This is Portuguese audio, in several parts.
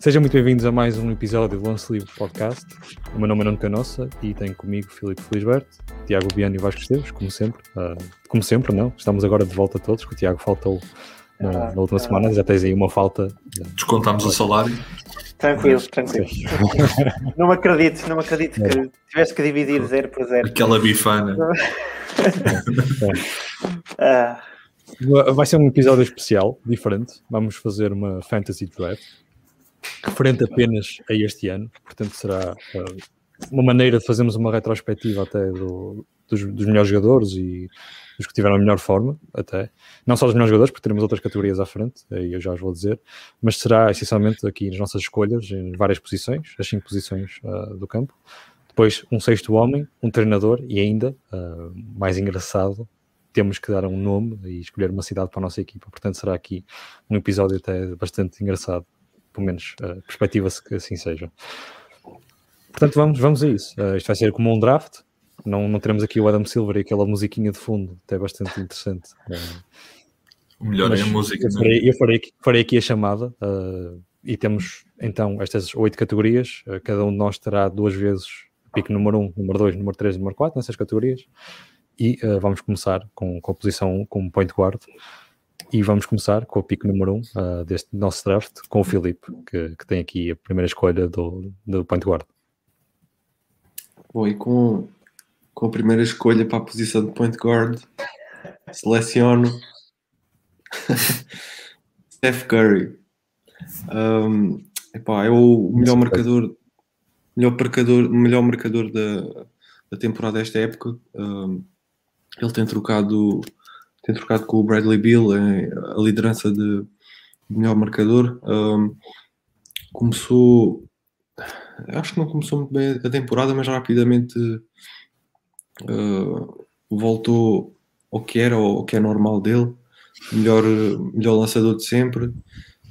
Sejam muito bem-vindos a mais um episódio do Lance Livre Podcast. O meu nome é Nuno Canossa e tenho comigo Filipe Felisberto, Tiago Biano e Vasco Esteves, como sempre. Uh, como sempre, não? Estamos agora de volta todos, que o Tiago faltou na, na última semana, já tens aí uma falta. Descontamos o salário. Tranquilo, tranquilo. não me acredito, não me acredito que é. tivesse que dividir zero por zero. Aquela bifana. ah. Vai ser um episódio especial, diferente. Vamos fazer uma fantasy draft referente apenas a este ano, portanto será uh, uma maneira de fazermos uma retrospectiva até do, dos, dos, melhores jogadores e dos que tiveram a melhor forma, até. Não só dos melhores jogadores, porque teremos outras categorias à frente, aí eu já os vou dizer, mas será essencialmente aqui nas nossas escolhas, em várias posições, as cinco posições uh, do campo. Depois um sexto homem, um treinador e ainda, uh, mais engraçado, temos que dar um nome e escolher uma cidade para a nossa equipa. Portanto, será aqui um episódio até bastante engraçado pelo menos uh, perspectiva-se que assim seja. Portanto, vamos, vamos a isso. Uh, isto vai ser como um draft. Não, não teremos aqui o Adam Silver e aquela musiquinha de fundo, até bastante interessante. Uh, o melhor é a música. Eu, farei, eu farei, aqui, farei aqui a chamada e temos então estas oito categorias. Cada um de nós terá duas vezes pico número 1, um, número 2, número 3 e número 4 nessas categorias. E uh, vamos começar com, com a posição 1 como point guard. E vamos começar com o pico número 1 um, uh, deste nosso draft, com o Filipe, que, que, tem aqui a primeira escolha do, do point guard. Bom, e com, com a primeira escolha para a posição de point guard, seleciono Steph Curry. Um, epá, é o melhor marcador, melhor marcador, melhor marcador da, da temporada desta época. Um, ele tem trocado tem trocado com o Bradley Beal em a liderança de, melhor marcador. Um, começou, acho que não começou muito bem a temporada, mas rapidamente uh, voltou ao que era, ao que é normal dele. Melhor, melhor lançador de sempre.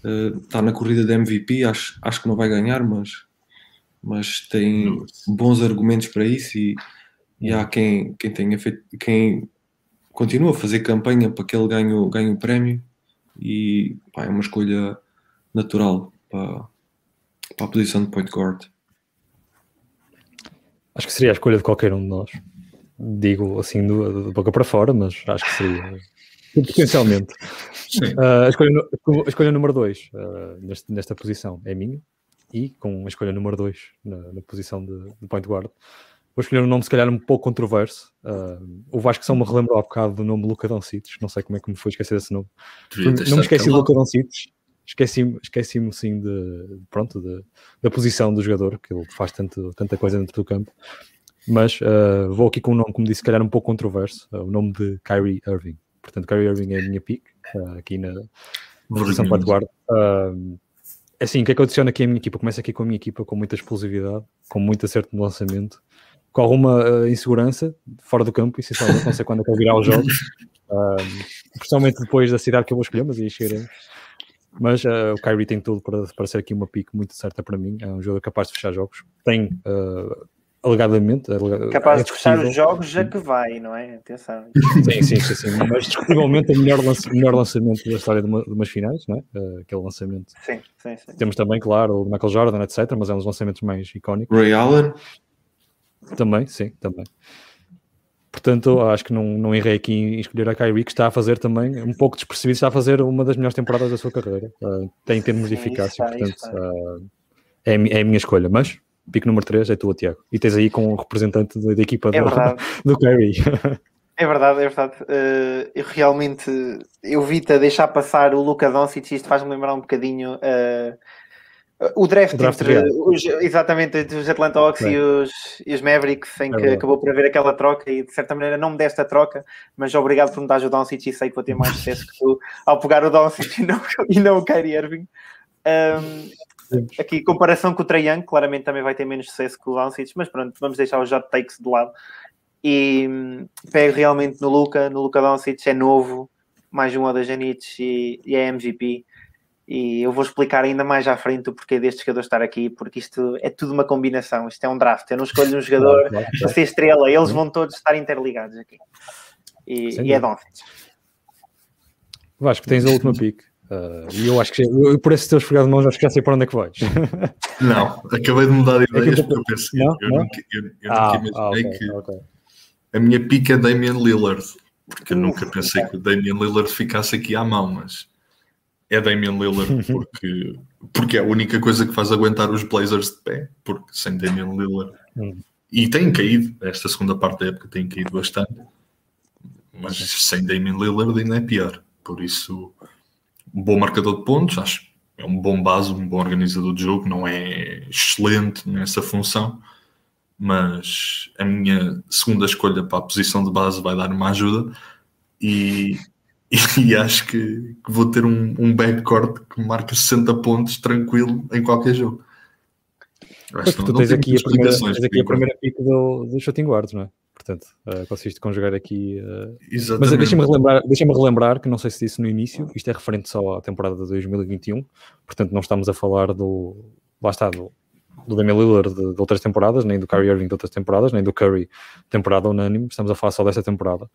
Uh, está na corrida de MVP, acho, acho que não vai ganhar, mas, mas tem bons argumentos para isso e, e há quem, quem tenha feito, quem continua a fazer campanha para que ele ganhe, ganhe o prémio e pá, é uma escolha natural para, para a posição de point guard. Acho que seria a escolha de qualquer um de nós. Digo assim de, boca para fora, mas acho que seria potencialmente. Uh, a, escolha, a escolha número 2 uh, nesta, nesta posição é minha e com a escolha número 2 na, na, posição de, de point guard Vou escolher um nome, se calhar, um pouco controverso. Uh, o Vasco só me relembrou há bocado do nome Luca Doncic. Não sei como é que me foi esquecer esse nome. Não me esqueci do Luca Doncic. Esqueci-me, esqueci-me sim de, pronto, de, da posição do jogador, que ele faz tanto, tanta coisa dentro do campo. Mas uh, vou aqui com um nome, como disse, se calhar um pouco controverso, uh, o nome de Kyrie Irving. Portanto, Kyrie Irving é a minha pick, aqui na, posição para guarda. Uh, assim, o que é que eu adiciono aqui à minha equipa? Começa aqui com a minha equipa com muita explosividade, com muito acerto no lançamento, com alguma uh, insegurança fora do campo, essencialmente, não sei quando é que eu virar os jogos, uh, principalmente depois da cidade que eu vou escolher, mas aí chegaremos. Mas uh, o Kyrie tem tudo para, para ser aqui uma pique muito certa para mim. É um jogador capaz de fechar jogos. Tem, uh, alegadamente. capaz é de fechar os jogos já que vai, não é? Atenção. Sim, sim, sim. sim. Mas discutivelmente o melhor, lance, melhor lançamento da história de, uma, de umas finais, não é? Uh, aquele lançamento. Sim, sim, sim. Temos também, claro, o Michael Jordan, etc. Mas é um dos lançamentos mais icónicos. Ray Allen. Também, sim, também. Portanto, acho que não, não errei aqui em escolher a Kyrie, que está a fazer também, um pouco despercebido, está a fazer uma das melhores temporadas da sua carreira, uh, tem em termos de eficácia, portanto, uh, é, é a minha escolha. Mas, pico número 3 é tua, Tiago. E tens aí com o representante da, da equipa é do, do Kyrie. É verdade, é verdade. Uh, eu realmente, eu vi-te a deixar passar o Luca Doncic, isto faz-me lembrar um bocadinho... Uh, o draft, o draft entre os, exatamente entre os Atlanta Hawks e, os, e os Mavericks, em é que acabou por haver aquela troca, e de certa maneira não me deste a troca, mas obrigado por me dar o Doncic e sei que vou ter mais sucesso que tu ao pegar o Doncic e não, e não o Kyrie Irving. Um, aqui, comparação com o Trae Young, claramente também vai ter menos sucesso que o Doncic, mas pronto, vamos deixar os hot takes de lado. E um, pego realmente no Luca, no Luca Doncic, é novo, mais um da Janits e, e é MVP e eu vou explicar ainda mais à frente o porquê deste jogador estar aqui, porque isto é tudo uma combinação, isto é um draft. Eu não escolho um jogador para ser estrela, eles vão todos estar interligados aqui. E, e é Doncic. Vasco, tens a última pick. Uh, e eu acho que eu, por esse teu esfregado de mãos acho que já sei para onde é que vais. Não, acabei de mudar de ideias porque eu pensei, não? eu, não? Nunca, eu, eu ah, nunca imaginei ah, okay, que okay. a minha pica é Damian Lillard, porque eu nunca pensei que o Damian Lillard ficasse aqui à mão, mas é Damian Lillard porque, porque é a única coisa que faz aguentar os Blazers de pé, porque sem Damian Lillard. Hum. e tem caído, esta segunda parte da época tem caído bastante, mas sem Damian Lillard ainda é pior, por isso um bom marcador de pontos, acho é um bom base, um bom organizador de jogo, não é excelente nessa função, mas a minha segunda escolha para a posição de base vai dar uma ajuda. E, e acho que, que, vou ter um, um backcourt que marca 60 pontos tranquilo em qualquer jogo. Pois, tu tens aqui, a primeira, tens aqui a primeira pick do, do shooting guards, não é? Portanto, uh, consiste conjugar aqui. Uh... Mas deixa-me relembrar, deixa relembrar que não sei se disse no início, isto é referente só à temporada de 2021, portanto, não estamos a falar do. Lá está, do, do Damian Lillard de, de, outras temporadas, nem do Kyrie Irving de outras temporadas, nem do Curry temporada unânime, estamos a falar só desta temporada.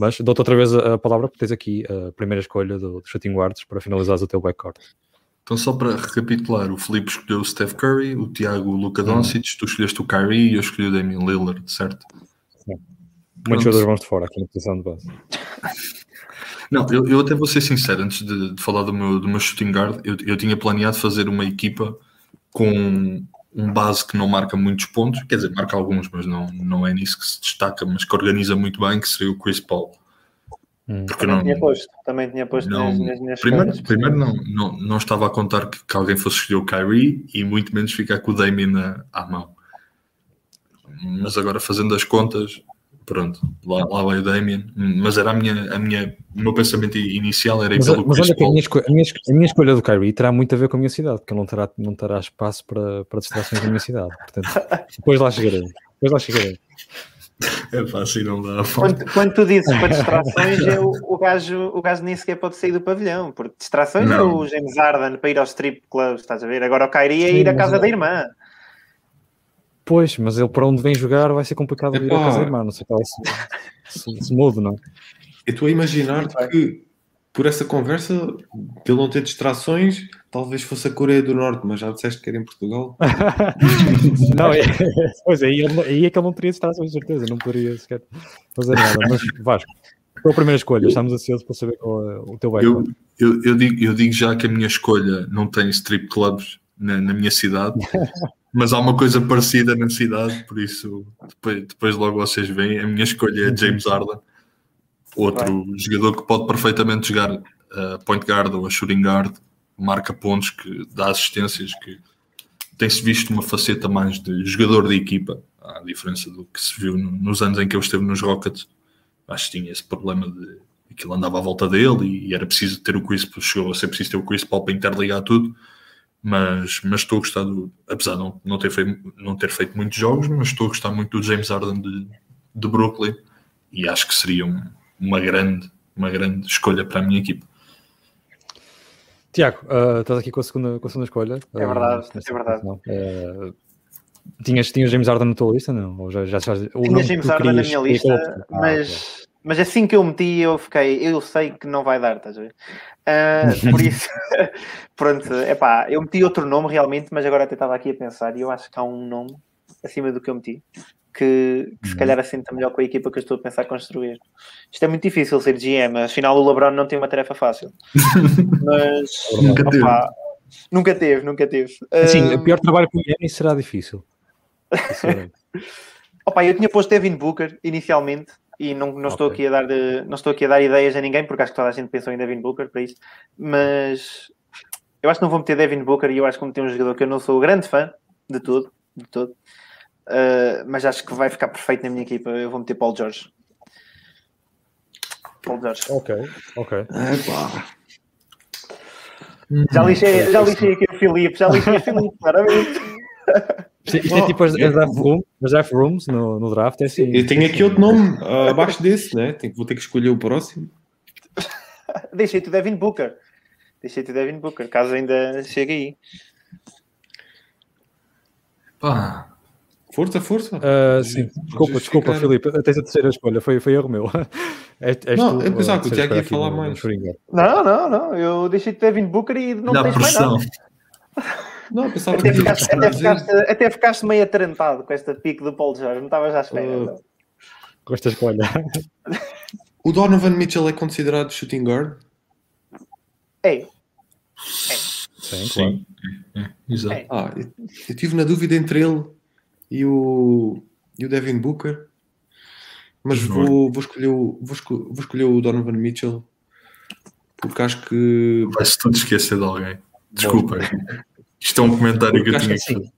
Mas dou-te outra vez a, palavra porque tens aqui a primeira escolha do, do shooting guards para finalizares o teu backcourt. Então, só para recapitular, o Felipe escolheu o Steph Curry, o Tiago o Luca hum. Doncic, tu escolheste o Kyrie e eu escolhi o Damian Lillard, certo? Muitos jogadores vão de fora aqui na posição de base. Não, eu, eu até vou ser sincero, antes de, de falar do meu, do meu shooting guard, eu, eu tinha planeado fazer uma equipa com um base que não marca muitos pontos, quer dizer, marca alguns, mas não, não é nisso que se destaca, mas que organiza muito bem, que seria o Chris Paul. Hum. Porque também não, tinha posto, também tinha posto não, nas, nas Primeiro, primeiro não, não, não estava a contar que, que, alguém fosse escolher o Kyrie e muito menos ficar com o Damien à mão. Mas agora fazendo as contas, pronto, lá, lá vai o Damien, mas era a minha, a minha, o meu pensamento inicial era ir mas, pelo Mas olha que a minha, a, minha, a minha, escolha do Kyrie terá muito a ver com a minha cidade, porque não terá, não terá espaço para, para distrações na minha cidade, portanto, depois lá chegarei, depois lá chegarei. É fácil, não dá. Quando, quando tu dizes para distrações, é o, o, gajo, o gajo nem sequer pode sair do pavilhão, porque distrações não. é o James Harden para ir ao strip club, estás a ver? Agora o Kyrie é ir à casa da irmã. Pois, mas ele para onde vem jogar vai ser complicado ir a casa irmã, não sei qual se, se, se muda, não Eu estou a imaginar que por essa conversa, de ele não ter distrações, talvez fosse a Coreia do Norte, mas já disseste que era em Portugal. não, é, pois é, aí, aí é que ele não teria distrações, certeza, não poderia sequer fazer nada. Mas Vasco, qual a primeira escolha? Estamos ansiosos para saber qual é o teu background. Eu, eu, eu, digo, eu digo já que a minha escolha não tem strip clubs na, na minha cidade, mas há uma coisa parecida na cidade, por isso depois, depois logo vocês veem. A minha escolha é James Harden, outro Vai. jogador que pode perfeitamente jogar a uh, point guard ou a shooting guard, marca pontos, que dá assistências, que tem-se visto uma faceta mais de jogador de equipa, à diferença do que se viu no, nos anos em que ele esteve nos Rockets. Acho que tinha esse problema de aquilo andava à volta dele e, e era preciso ter o Chris, chegou a ser preciso ter o Chris Paul para interligar tudo mas, mas estou a gostar do, apesar de não, não, ter feito, não ter feito muitos jogos, mas estou a gostar muito do James Harden de, de Brooklyn e acho que seria um, uma, grande, uma grande escolha para a minha equipa. Tiago, uh, estás aqui com a segunda, com a segunda escolha. É verdade, uh, é verdade. Uh, tinhas, tinhas James Harden na tua lista, não? Ou já, já, já, Tinha James Harden na minha lista, mas, ah, mas assim que eu meti, eu fiquei, eu sei que não vai dar, estás a ver? Uh, por isso, pronto, é pá, eu meti outro nome realmente, mas agora até estava aqui a pensar e eu acho que há um nome acima do que eu meti que, que se calhar uhum. assenta melhor com a equipa que eu estou a pensar construir. Isto é muito difícil ser GM, afinal o LeBron não tem uma tarefa fácil. mas nunca teve. nunca teve, nunca teve. Sim, o pior trabalho com o GM será difícil. Opa, eu tinha posto Devin Booker inicialmente e não, não, estou aqui a dar, não estou aqui a dar ideias a ninguém, porque acho que toda a gente pensou em Devin Booker para isso, mas eu acho que não vou meter Devin Booker e eu acho que vou meter um jogador que eu não sou grande fã de tudo, de todo, uh, mas acho que vai ficar perfeito na minha equipa. Eu vou meter Paul George. Paul George. Ok, ok. Já lixei, já lixei aqui o Filipe, já lixei o Filipe, claramente. Isto é tipo as, as, draft, room, as draft rooms no, no draft, é assim. Eu tenho aqui outro nome uh, abaixo desse, né? Tenho, vou ter que escolher o próximo. Deixei-te o Devin Booker. Deixei-te o Devin Booker, caso ainda chegue aí. Pá. Força, força. Uh, sim, desculpa, desculpa, Filipe. Tens a terceira escolha, foi, foi erro meu. És, és não, tu, eu pensava que o Tiago ia falar mais. Não, não, não. Eu deixei de Devin Booker e não Dá tens mais nada. Não, pensava até, que ficaste, até, ficaste, até ficaste meio atarantado com esta pique do Paul George. Não estavas à espera. Uh, com esta escolha. o Donovan Mitchell é considerado shooting guard? É. é. Sim, claro. É, é, exato. É. Ah, eu, eu tive na dúvida entre ele e o, e o Devin Booker, mas vou, vou, escolher o, vou, escolher, vou escolher o Donovan Mitchell porque acho que. Vai-se tudo esquecer de alguém. Desculpa. Isto é um comentário que eu tinha que fazer.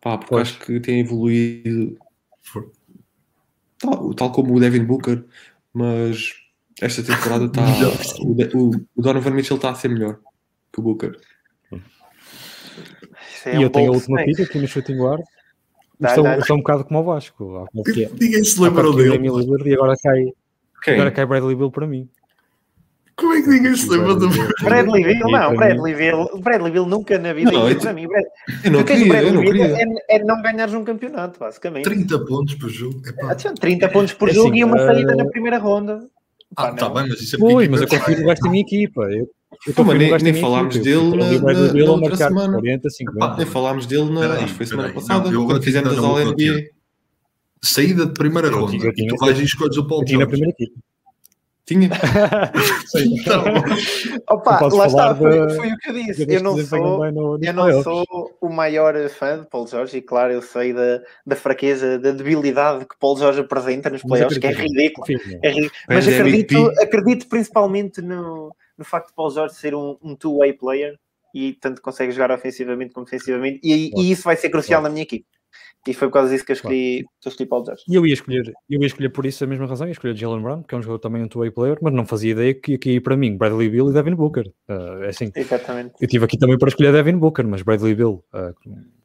Pá, porque pois. acho que tem evoluído tal, tal como o Devin Booker, mas esta temporada está. o, o, Donovan Mitchell está a ser melhor que o Booker. É e um eu tenho a última pica aqui no shooting guard. Estou, estou um bocado como o Vasco. Ninguém se lembrou dele. E agora cai, agora cai Bradley Bill para mim. Como é que ninguém se lembra do Bradley Bill? Não, Bradley Bill, Bradley Bill nunca na vida não, eu, para mim. Eu não queria, Bradley eu não queria. É, é, não ganhares um campeonato, basicamente. 30 pontos por jogo. Epá. 30 pontos por é jogo assim, e uma saída uh... na primeira ronda. Ah, tá bem, mas isso é Ui, mas eu confio no resto da minha equipa. Eu, eu Pô, nem, nem falámos dele na, na, na outra semana. 40, 50. nem falámos dele na, acho que foi semana passada, quando fizemos as All-NBA. Saída de primeira ronda. Tu vais e escolhes o Paul George. na primeira equipa. Tinha. Opa, lá está, foi, foi, o que eu disse. Eu não, sou, eu não sou o maior fã de Paul George e, claro, eu sei da, da fraqueza, da debilidade que Paul George apresenta nos playoffs, que é ridículo. É ridículo. Mas acredito, acredito principalmente no, no facto de Paul George ser um, um two-way player e tanto consegue jogar ofensivamente como defensivamente, e, e isso vai ser crucial na minha equipe. E foi por causa disso que eu escolhi, que eu escolhi Paul George. E eu ia escolher, eu ia escolher por isso a mesma razão, ia escolher Jalen Brown, que é um jogador também um two-way player, mas não fazia ideia que ia cair para mim Bradley Bill e Devin Booker. Uh, é assim. Exatamente. Eu tive aqui também para escolher Devin Booker, mas Bradley Bill, uh,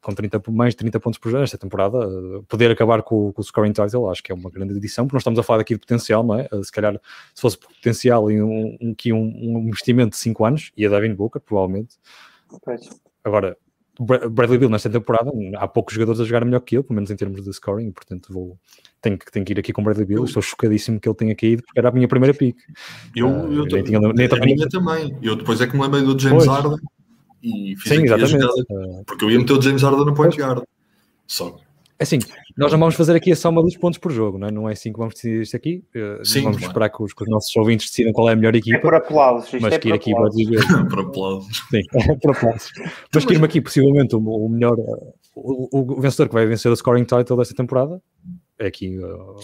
com 30, mais de 30 pontos por jogo esta temporada, uh, poder acabar com, com o scoring title, acho que é uma grande edição, porque nós estamos a falar aqui de potencial, não é? se calhar, se fosse potencial e um, um, um, um investimento de 5 anos, ia Devin Booker, provavelmente. Pois. Agora, Bradley Bill nesta temporada, há poucos jogadores a jogar melhor que ele, pelo menos em termos de scoring, portanto vou, tenho, que, tenho que ir aqui com Bradley Bill. Eu, Estou chocadíssimo que ele tenha caído, porque era a minha primeira pick. Eu, uh, eu nem tinha, nem a minha também. Eu depois é que me lembrei do James. Harden e fiz Sim, exatamente. Jogada, porque eu ia meter o James Harden no point guard. Só assim, nós não vamos fazer aqui a soma dos pontos por jogo, não é? Não é assim que vamos decidir isto aqui. Eh, Sim, vamos claro. esperar que os, que os, nossos ouvintes decidam qual é a melhor equipa. É por aplausos. Mas é que ir aqui para dizer. por aplausos. Sim, é por aplausos. Mas que ir aqui, possivelmente, o, o melhor, o, o, vencedor que vai vencer o scoring title desta temporada é aqui. Uh,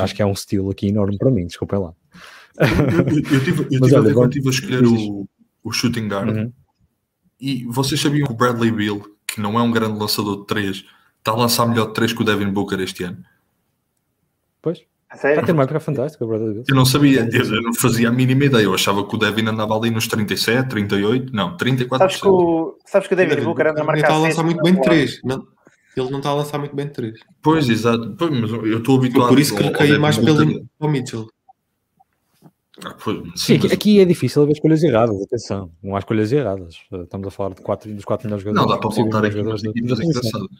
acho que é um estilo aqui enorme para mim, desculpem lá. Eu, eu, eu tive, eu tive, olha, eu tive a escolher o, o shooting guard uhum. e vocês sabiam que o Bradley Bill, que não é um grande lançador de 3, Está a lançar melhor de 3 que o Devin Booker este ano. Pois. Está a ter uma época fantástica, Eu não sabia, eu não fazia a mínima ideia. Eu achava que o Devin andava ali nos 37, 38, não, 34. Sabes que o, sabes que o Devin, Devin Booker anda a marcar. Ele está a lançar muito bem de 3. Não, ele não está a lançar muito bem de 3. Pois, exato. Pois, mas eu estou habituado. Foi por isso que ele caiu mais pelo ao Mitchell. Ah, sim, aqui, aqui, é difícil haver escolhas erradas, atenção, não há escolhas erradas. Estamos a falar de quatro, dos quatro melhores jogadores. Não, dá para voltar aqui jogadores da,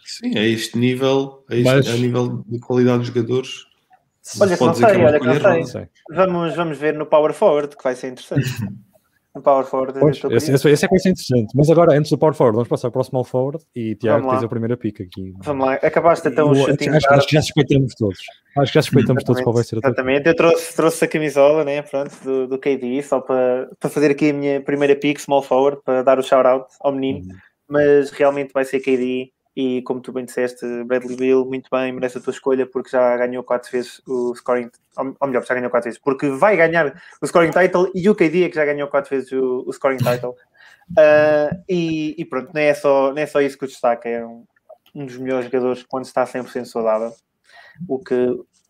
Sim, a este nível, a, este, Mas... a nível de qualidade dos jogadores. Olha, não sei, olha, não sei. Vamos, vamos ver no Power Forward, que vai ser interessante. no Power Forward. Pois, esse, esse, esse, é ser interessante. Mas agora, antes do Power Forward, vamos passar para o Small Forward e Tiago, tens a primeira pica aqui. Vamos lá, acabaste então o shooting acho, acho, que já suspeitamos todos. Acho que já suspeitamos todos qual vai ser a Exatamente, eu trouxe, trouxe a camisola né, pronto, do, do KD só para, para fazer aqui a minha primeira pick, Small Forward, para dar o shout-out ao menino. Uhum. Mas realmente vai ser KD e como tu bem disseste, Bradley Bill, muito bem, merece a tua escolha porque já ganhou quatro vezes o scoring, ou melhor, já ganhou quatro vezes, porque vai ganhar o scoring title e o KD é que já ganhou quatro vezes o, o scoring title. Uh, e, e, pronto, não é, só, não é só isso que o destaca, é um, um dos melhores jogadores quando está 100% saudável, o que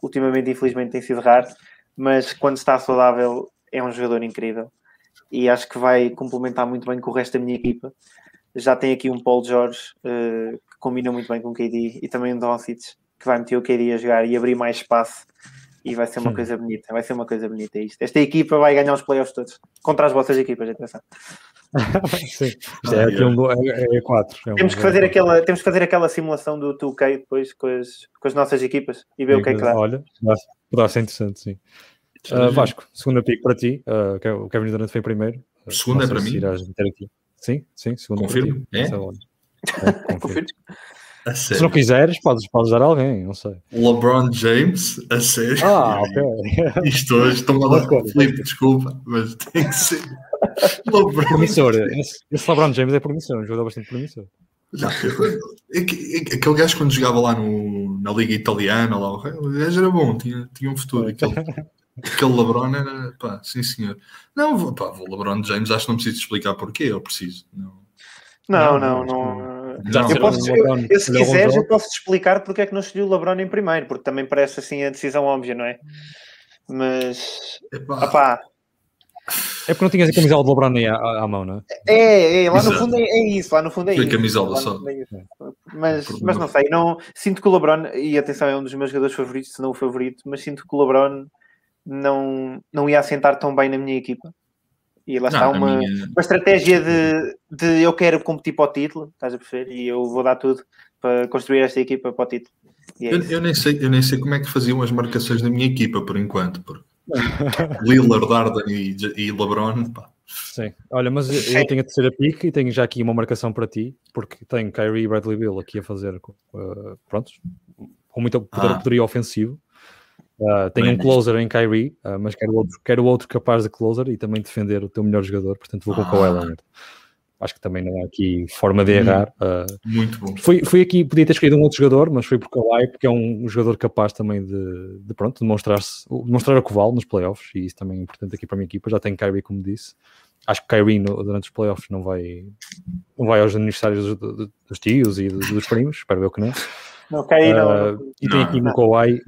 ultimamente, infelizmente, tem sido raro, mas quando está saudável é um jogador incrível e acho que vai complementar muito bem com o resto da minha equipa. Já tem aqui um Paul George uh, combina muito bem com o KD e também um Doncic que vai meter o KD a jogar e abrir mais espaço e vai ser uma coisa bonita, vai ser uma coisa bonita isto. Esta equipa vai ganhar os playoffs todos contra as vossas equipas, atenção. Sim, é, aqui um, é, é quatro. É temos, que fazer aquela, temos que fazer aquela simulação do 2K depois com as, com as nossas equipas e ver Sim, o que é que dá. Olha, Poderá ser interessante, sim. Uh, Vasco, segunda pick para ti. Uh, o Kevin Durant foi primeiro. Segunda é para mim? Sim, sim, segunda Confirmo. É? É. Se não quiseres, podes, podes dar alguém, não sei. LeBron James, a sério. Ah, ok. Isto hoje, estou a dar Felipe, desculpa, mas tem que ser. LeBron promissor. Esse, esse LeBron James é promissor, um jogador bastante promissor. Já, aquele gajo quando jogava lá no, na Liga Italiana, lá, o gajo era bom, tinha, tinha um futuro. Aquele, aquele LeBron era, pá, sim senhor. Não, pá, o LeBron James acho que não preciso explicar porquê, eu preciso. Não, não, não. não, não. Eu, posso, eu, eu, se quiseres, eu posso te explicar porque é que não escolhi o LeBron em primeiro, porque também parece assim a decisão óbvia, não é? Mas, opá, é porque não tinhas a camisola do LeBron à, à, mão, não é? É, é lá Exato. no fundo é, é, isso, lá no fundo é Foi isso. camisola só. É mas, mas não sei, não, sinto que o LeBron, e atenção, é um dos meus jogadores favoritos, se não o favorito, mas sinto que o LeBron não, não ia assentar tão bem na minha equipa. E lá não, está uma, minha... uma estratégia de, de eu quero competir para o título, estás a perceber? E eu vou dar tudo para construir esta equipa para o título. É eu, eu, nem sei, eu nem sei como é que faziam as marcações da minha equipa, por enquanto, porque Lillard, Arden e, e LeBron, pá. Sim, olha, mas eu, tenho a terceira pick e tenho já aqui uma marcação para ti, porque tenho Kyrie e Bradley Bill aqui a fazer, uh, prontos, com muito poder, ah. poderio ofensivo. Uh, um closer em Kyrie, uh, mas quero outro, quero outro capaz de closer e também defender o teu melhor jogador, portanto vou com o Kawhi Leonard acho que também não há aqui forma de errar. Muito, uh, muito bom. Fui, fui aqui, podia ter escolhido um outro jogador, mas foi por Kawhi, porque é um jogador capaz também de, de pronto, demonstrar-se, demonstrar a coval nos playoffs, e isso também é importante aqui para a minha equipa. Já tem Kyrie, como disse. Acho que Kyrie no, durante os playoffs não vai, não vai aos aniversários dos, dos tios e dos, dos primos, espero eu que não. Não, Kyrie uh, não. E tem aqui no Kawhi,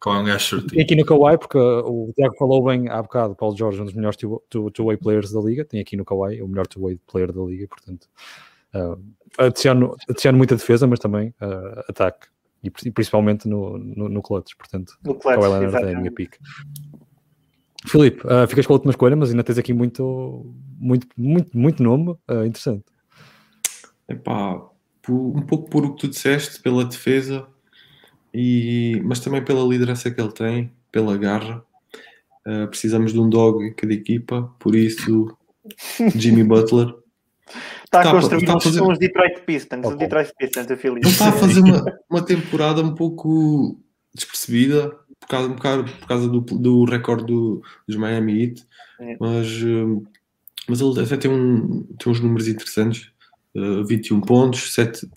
qual é um gajo Tem aqui no Kawhi, porque o Tiago falou bem há bocado, Paulo Jorge, um dos melhores two-way players da liga. Tem aqui no Kawhi o melhor two-way player da liga, portanto, uh, adiciono, adiciono muita defesa, mas também uh, ataque. E principalmente no, no, no clutch, portanto, no clutch, Kawhi Leonard é a minha pick. Filipe, uh, ficas com a última escolha, mas ainda tens aqui muito, muito, muito, muito nome uh, interessante. Epá, um pouco por o que tu disseste, pela defesa, e, mas também pela liderança que ele tem, pela garra. Uh, precisamos de um dog em cada equipa, por isso Jimmy Butler. Está a construir está a fazer... uns Detroit Pistons, okay. Detroit Pistons, eu Ele está a fazer uma, uma temporada um pouco despercebida por causa, por causa, por causa do, do recorde do, dos Miami Heat, é. mas, uh, mas ele até tem, um, tem uns números interessantes, uh, 21 pontos, 7,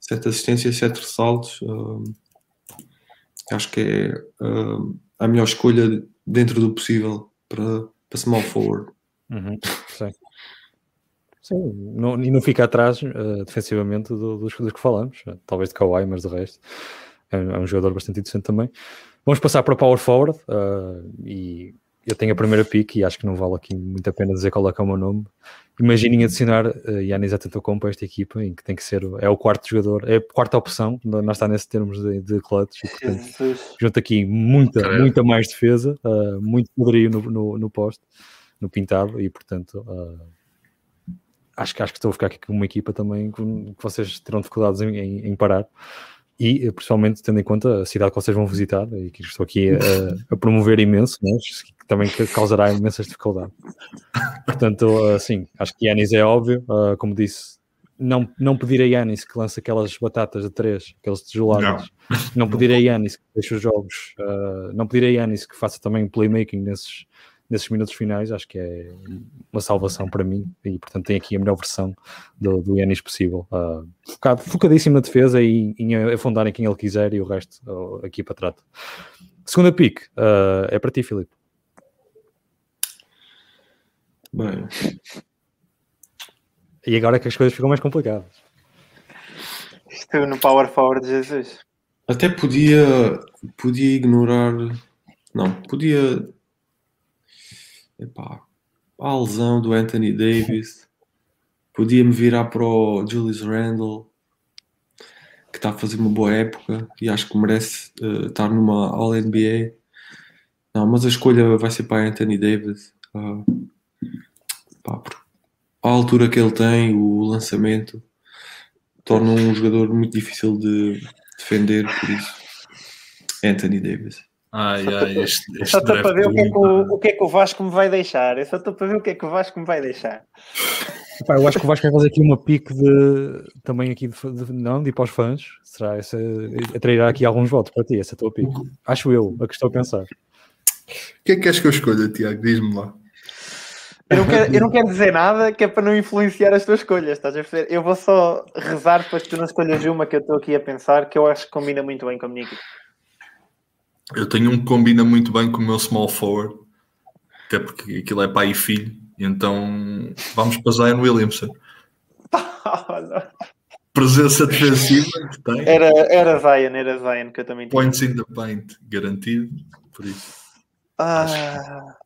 7 assistências, 7 ressaltos, uh, Acho que é uh, a melhor escolha dentro do possível para, para small forward. Uhum, sim. Sim, não, e não fica atrás uh, defensivamente do, dos, dos, que falamos, talvez de Kawhi, mas de resto é, é, um jogador bastante interessante também. Vamos passar para Power Forward uh, e eu tenho a primeira pick e acho que não vale aqui muito a pena dizer qual é que é o meu nome. Imaginem adicionar uh, Yannis Antetokounmpo para esta equipa, em que tem que ser, é o quarto jogador, é a quarta opção, não está nesse termos de, de clutch, e portanto, junto aqui muita, muita mais defesa, uh, muito poderio no, no, no poste, no pintado, e portanto, uh, acho, que, acho que estou a ficar aqui com uma equipa também que vocês terão dificuldades em, em, em parar e eh, principalmente tendo em conta a cidade que vocês vão visitar e que estou aqui a, a promover imenso, mas que também causará imensas dificuldades. Portanto, assim, acho que Yanis é óbvio, uh, como disse, não, não pedir a Yanis que lance aquelas batatas de três, aqueles tijoladas, não, não pedir a Yanis que deixe os jogos, não pedir a Yanis que faça também playmaking nesses, nesses minutos finais, acho que é uma salvação para mim e, portanto, tem aqui a melhor versão do, do Yanis possível. Uh, focado, focadíssimo na defesa e em afundar em quem ele quiser e o resto uh, a equipa trata. Segunda pick uh, é para ti, Filipe. Bem. E agora é que as coisas ficam mais complicadas. Estou no Power Forward Jesus. Até podia, podia ignorar. Não, podia epá, a lesão do Anthony Davis, podia-me virar para o Julius Randle, que está a fazer uma boa época e acho que merece uh, estar numa All-NBA. Não, mas a escolha vai ser para Anthony Davis. Uh, pá, a altura que ele tem, o lançamento, torna um jogador muito difícil de defender, por isso. Anthony Davis. Ai, ai, este, este só estou para ver o que, é que o, o que é que o Vasco me vai deixar. Eu só estou para ver o que é que o Vasco me vai deixar. Epá, eu acho que o Vasco vai fazer aqui uma pique de também aqui de, de, não, de ir para os fãs. Será essa atrairá aqui alguns votos para ti, essa tua pique. Acho eu, a que estou a pensar. O que é que queres que eu escolha, Tiago? Diz-me lá. Eu não, quero, eu não quero dizer nada que é para não influenciar as tuas escolhas, estás a perceber? Eu vou só rezar para que tu não escolhas uma que eu estou aqui a pensar que eu acho que combina muito bem com a minha equipe. Eu tenho um que combina muito bem com o meu small forward, até porque aquilo é pai e filho, então vamos para Zion Williamson. Presença defensiva que tem. Era, era Zion, era Zion que eu também tinha. Points in the paint, garantido, por isso. Ah.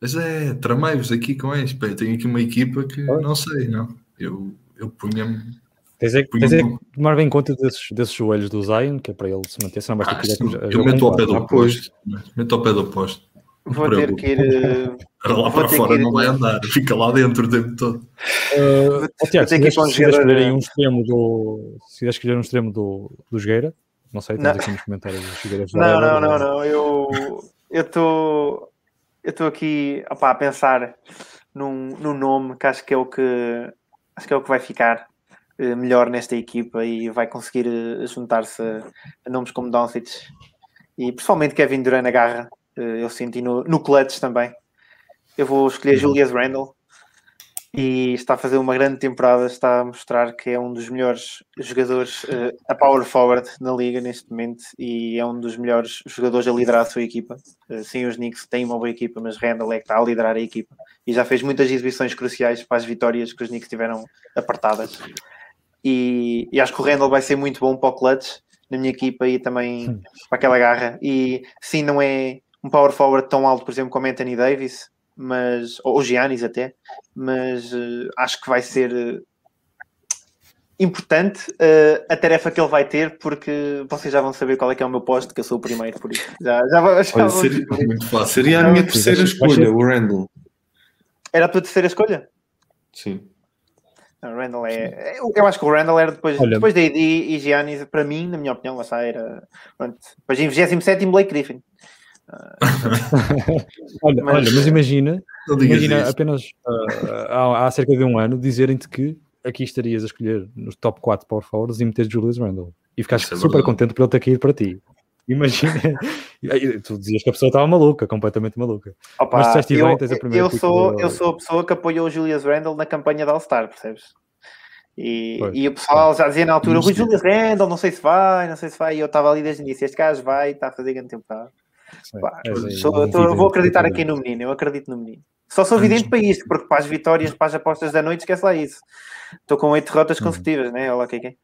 Mas é, tramei-vos aqui com este. tenho aqui uma equipa que não sei, não. Eu, eu punha-me Tens é, tens é que tomar bem conta desses, desses joelhos do Zion, que é para ele se manter, senão vais ter que ah, Eu meto ao pé do oposto. Meto ao pé do oposto. Vou ter que ir. Uh, lá para fora não vai andar, fica lá dentro o tempo todo. Uh, oh, Tiago, se quiseres escolher um extremo do. Se quiseres escolher um extremo do, do Jogueira, não sei, temos aqui nos comentários dos Não, não, não, não. Eu estou. Eu estou aqui opa, a pensar num, num nome que acho que é o que acho que é o que vai ficar eh, melhor nesta equipa e vai conseguir eh, juntar-se a, nomes como Doncic e principalmente Kevin Durant agarra, eh, eu senti no, no clutch também. Eu vou escolher uhum. Julius Randle e está a fazer uma grande temporada, está a mostrar que é um dos melhores jogadores a power forward na liga neste momento e é um dos melhores jogadores a liderar a sua equipa. Sim, os Knicks têm uma boa equipa, mas Randall é que está a liderar a equipa e já fez muitas exibições cruciais para as vitórias que os Knicks tiveram apertadas e, e, acho que o Randall vai ser muito bom para o clutch na minha equipa e também sim. para aquela garra. E sim, não é um power forward tão alto, por exemplo, como Anthony Davis, mas, ou Giannis até, mas uh, acho que vai ser uh, importante uh, a tarefa que ele vai ter, porque vocês já vão saber qual é que é o meu posto, que eu sou o primeiro, por isso. Já, já, já Olha, seria, muito fácil. seria a minha terceira escolha, o Randall. Era a tua terceira escolha? Sim. O Randall é. Eu acho que o Randall era depois, Olha, depois da AD e Giannis, para mim, na minha opinião, lá está, era. Pronto, depois em 27 Blake Griffin. olha, mas, olha, mas imagina, imagina apenas uh, há, há, cerca de um ano dizerem-te que aqui estarias a escolher nos top 4 power forwards e meter Julius Randle e ficaste é super verdade. contente por ele ter caído para ti. Imagina, tu dizias que a pessoa estava maluca, completamente maluca. Opa, Mas disseste eu, bem, tens a primeira eu sou, eu sou a pessoa que apoiou o Julius Randle na campanha da All-Star, percebes? E, e o pessoal já dizia na altura: o Julius Randle, não sei se vai, não sei se vai. E eu estava ali desde o início: este gajo vai, está a fazer grande temporada. Pá, é, sou, tô, vou acreditar aqui no menino, eu acredito no menino. Só sou evidente para isto, porque para as vitórias, para as apostas da noite, esquece lá isso. Estou com oito derrotas uhum. consecutivas, né? Olha o que é que é.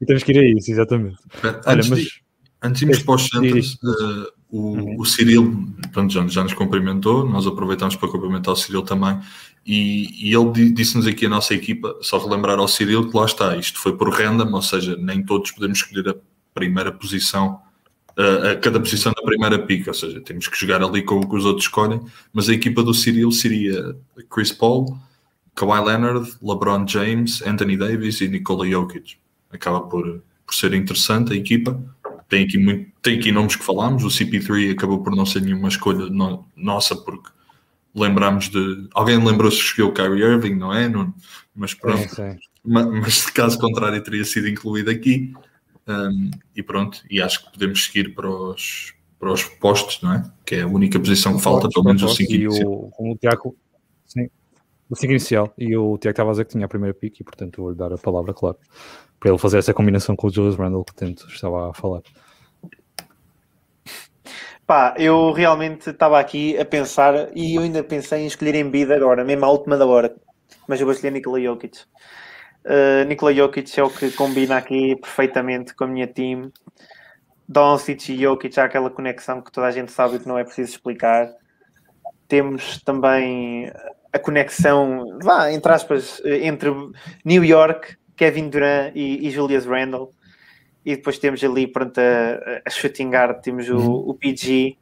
E temos que ir a isso, exatamente. Olha, mas... de, antes de irmos para os centros, uh, o, uhum. o Cirilo pronto, já, já, nos cumprimentou, nós aproveitamos para cumprimentar o Cirilo também, e, e ele disse-nos aqui a nossa equipa, só relembrar ao Cirilo que lá está, isto foi por random, ou seja, nem todos podemos escolher a primeira posição, uh, a cada posição da primeira pica, ou seja, temos que jogar ali com o que os outros escolhem, mas a equipa do Cirilo seria Chris Paul, Kawhi Leonard, LeBron James, Anthony Davis e Nikola Jokic. Acaba por, por ser interessante a equipa. Tem aqui, muito, tem aqui nomes que falámos. O CP3 acabou por não ser nenhuma escolha no, nossa, porque lembramos de. Alguém lembrou-se que escolheu o Kyrie Irving, não é? Não, mas pronto. Sim, sim. Mas, mas caso contrário, teria sido incluído aqui. Um, e pronto, e acho que podemos seguir para os, para os postos, não é? Que é a única posição que falta, pelo menos o 5 e o, como o Tiago, sim, o 5 inicial. E o Tiago estava a dizer que tinha a primeira pick e, portanto, vou-lhe dar a palavra, claro, para ele fazer essa combinação com o Julius Randle que tanto estava a falar. Pá, eu realmente estava aqui a pensar e eu ainda pensei em escolher Embiid agora, mesmo à última da hora. Mas eu vou escolher Nikola Jokic. Uh, Nikola Jokic é o que combina aqui perfeitamente com a minha team. Doncic e Jokic há aquela conexão que toda a gente sabe que não é preciso explicar. Temos também a conexão, vá, entre aspas, entre New York, Kevin Durant e, e Julius Randle. E depois temos ali, pronto, a, a shooting guard, temos o, uhum. o, PG,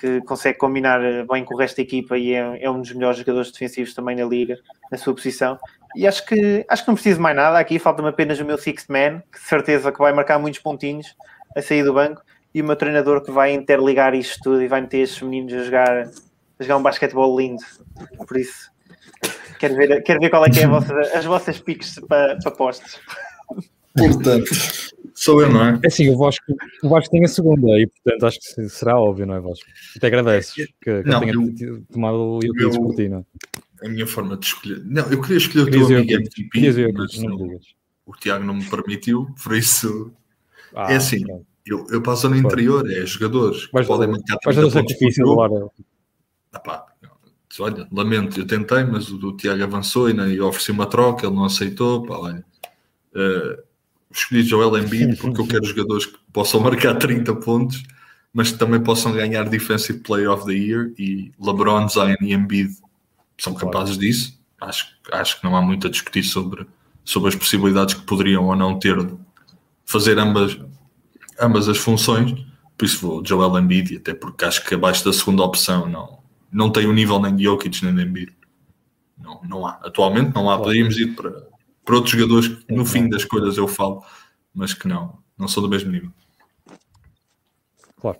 que consegue combinar bem com o resto da equipa e é, é, um dos melhores jogadores defensivos também na liga, na sua posição. E acho que, acho que não preciso mais nada aqui, falta-me apenas o meu sixth man, que de certeza que vai marcar muitos pontinhos, a sair do banco e o meu treinador que vai interligar isto tudo e vai meter estes meninos a jogar, a jogar um basquetebol lindo. Por isso, quero ver, quero ver qual é que é vossa, as vossas piques para, para postos. Portanto, sou eu, não é? É assim, o Vasco, o Vasco tem a segunda e, portanto, acho que será óbvio, não é, Vasco? Até agradeces que, que não, tenha eu, tomado o Jokic por ti, não é? A minha forma de escolher. Não, eu queria escolher o teu amigo MVP, mas não, o Tiago não me permitiu, por isso. Ah, é assim, eu, eu passo no interior, é jogadores que podem marcar 30 pontos por jogo. Ah, olha, lamento, eu tentei, mas o, o Tiago avançou e, né, e ofereci uma troca, ele não aceitou, pá, olha. Uh, escolhi Joel Embiid porque eu quero jogadores que possam marcar 30 pontos, mas que também possam ganhar Defensive Player of the Year e LeBron, Zion e Embiid são capazes disso. Acho, acho que não há muito a discutir sobre, sobre as possibilidades que poderiam ou não ter de fazer ambas, ambas as funções. Por isso vou Joel Embiid, até porque acho que abaixo da segunda opção não, não tem o nível nem de Jokic nem de Embiid. Não, não há. Atualmente não há. Poderíamos ir para para outros jogadores que no fim das escolhas eu falo, mas que não, não são do mesmo nível. Claro.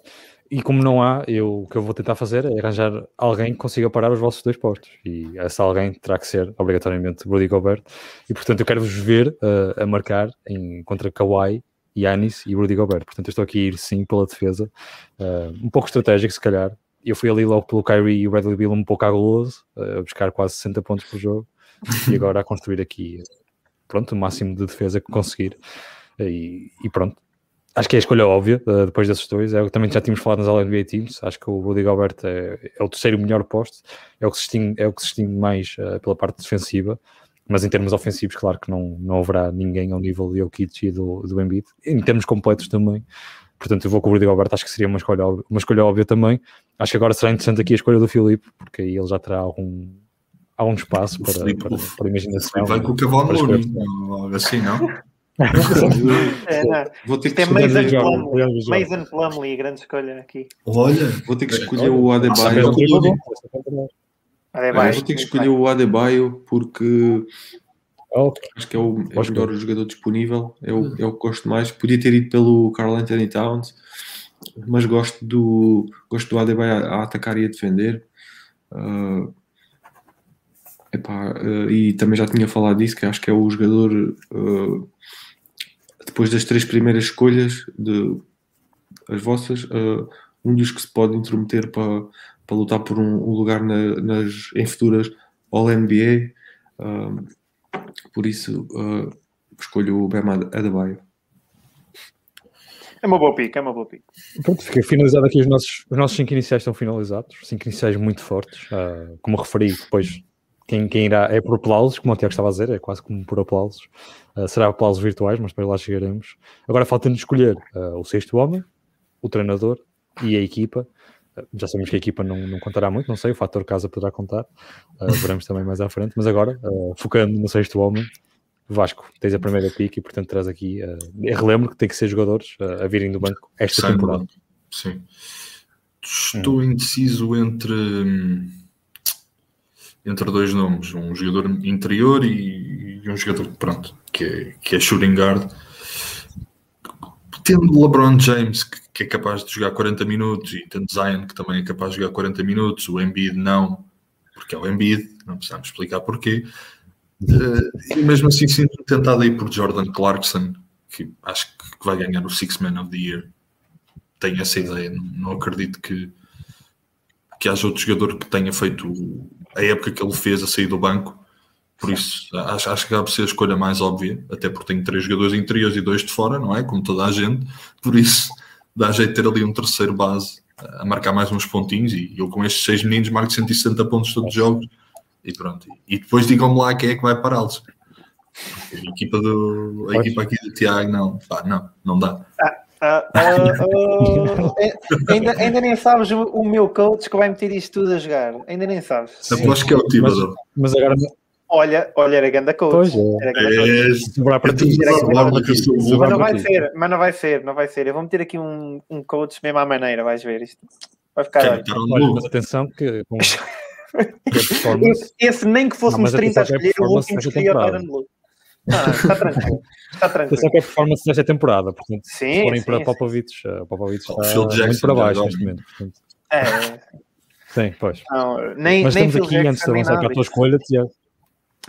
E como não há, eu, o que eu vou tentar fazer é arranjar alguém que consiga parar os vossos dois postos. E essa alguém terá que ser, obrigatoriamente, Rudy Gobert. E, portanto, eu quero-vos ver uh, a marcar em, contra Kawhi, Yanis e Rudy Gobert. Portanto, eu estou aqui a ir, sim, pela defesa. Uh, um pouco estratégico, se calhar. Eu fui ali logo pelo Kyrie e o Bradley Bill um pouco aguloso, uh, a buscar quase 60 pontos por jogo. e agora a construir aqui pronto, o máximo de defesa que conseguir. E, e pronto, acho que é a escolha óbvia uh, depois desses dois. É o que também já tínhamos falado nas NBA Teams. Acho que o Rudy Gobert é, é, o terceiro melhor posto, é o que se distingue, é o que se distingue mais uh, pela parte defensiva. Mas em termos ofensivos, claro que não, não haverá ninguém ao nível do Jokic e do, do Embiid. Em termos completos também. Portanto, eu vou com o Rudy Gobert, acho que seria uma escolha, uma escolha óbvia também. Acho que agora será interessante aqui a escolha do Filipe, porque aí ele já terá algum, há um espaço para, Felipe, para, para, imaginação. Vai com o cavalo louro, assim, não? é, vou ter que é escolher Mason Plumley, grande escolha aqui. Olha, vou ter que escolher o Adebayo. Adebayo. Vou ter que escolher o Adebayo porque okay. acho que é o, é o melhor jogador disponível, é o, é o que gosto mais. Podia ter ido pelo Carl Anthony Towns, mas gosto do, gosto do Adebayo a, a atacar e a defender. Uh, Epá, uh, e também já tinha falado disso, que acho que é o jogador, uh, depois das três primeiras escolhas, de, as vossas, uh, um dos que se pode intrometer para, para lutar por um, um lugar na, nas, em futuras All-NBA. Por isso, escolho o Bema Adebayo. É uma boa pica, é uma boa pica. Pronto, fica finalizado aqui os nossos, os nossos cinco iniciais estão finalizados, cinco iniciais muito fortes, uh, como referi, depois quem, quem irá é por aplausos, como o Tiago estava a dizer, é quase como por aplausos. Uh, será aplausos virtuais, mas depois lá chegaremos. Agora falta-nos escolher uh, o sexto homem, o treinador e a equipa. Uh, já sabemos que a equipa não, não contará muito, não sei, o fator casa poderá contar. veremos também mais à frente. Mas agora, focando no sexto homem, Vasco, tens a primeira pick e portanto traz aqui. relembro que tem que ser jogadores a virem do banco esta Sem temporada. Sim. Estou hum. indeciso entre. Hum, entre dois nomes, um jogador interior e, e um jogador pronto, que é, que é shooting guard. Tendo LeBron James, que, que, é capaz de jogar 40 minutos, e tendo Zion, que também é capaz de jogar 40 minutos, o Embiid não, porque é o Embiid, não precisamos explicar porquê. Uh, e mesmo assim, sinto tentado ir por Jordan Clarkson, que acho que vai ganhar o Six Man of the Year. Tenho essa ideia, não, não acredito que, que haja outro jogador que tenha feito a época que ele fez a sair do banco. Por isso, acho, acho que deve ser a escolha mais óbvia, até porque tenho três jogadores interiores e dois de fora, não é? Como toda a gente. Por isso, dá jeito de ter ali um terceiro base a marcar mais uns pontinhos. E eu, com estes seis meninos, marco 160 pontos todos os jogos. E pronto. E depois digam-me lá quem é que vai pará-los. A equipa, do, a equipa aqui do Tiago, não, pá, não, não dá. Ah, ah, ah, ainda, ainda nem sabes o, o, meu coach que vai meter isto tudo a jogar. Ainda nem sabes. Aposto que é o Tibador. Mas, mas agora. Olha, olha, era grande coach. Pois é. Era Mas não vai ser, mas não vai ser, não vai ser. Eu vou meter aqui um, um coach mesmo à maneira, vais ver isto. Vai ficar. Olha, mas atenção que. Com... esse, esse, nem que fosse não, 30 a escolher, o último escolhia o Tyron Blue. Ah, está tranquilo. Está tranquilo. Só que a performance desta temporada, portanto, sim, se forem sim, para Popovich, uh, Popovich está muito para baixo neste momento. Portanto. É. Sim, pois. Não, nem, Mas nem temos aqui, antes de avançar para a tua escolha, Tiago.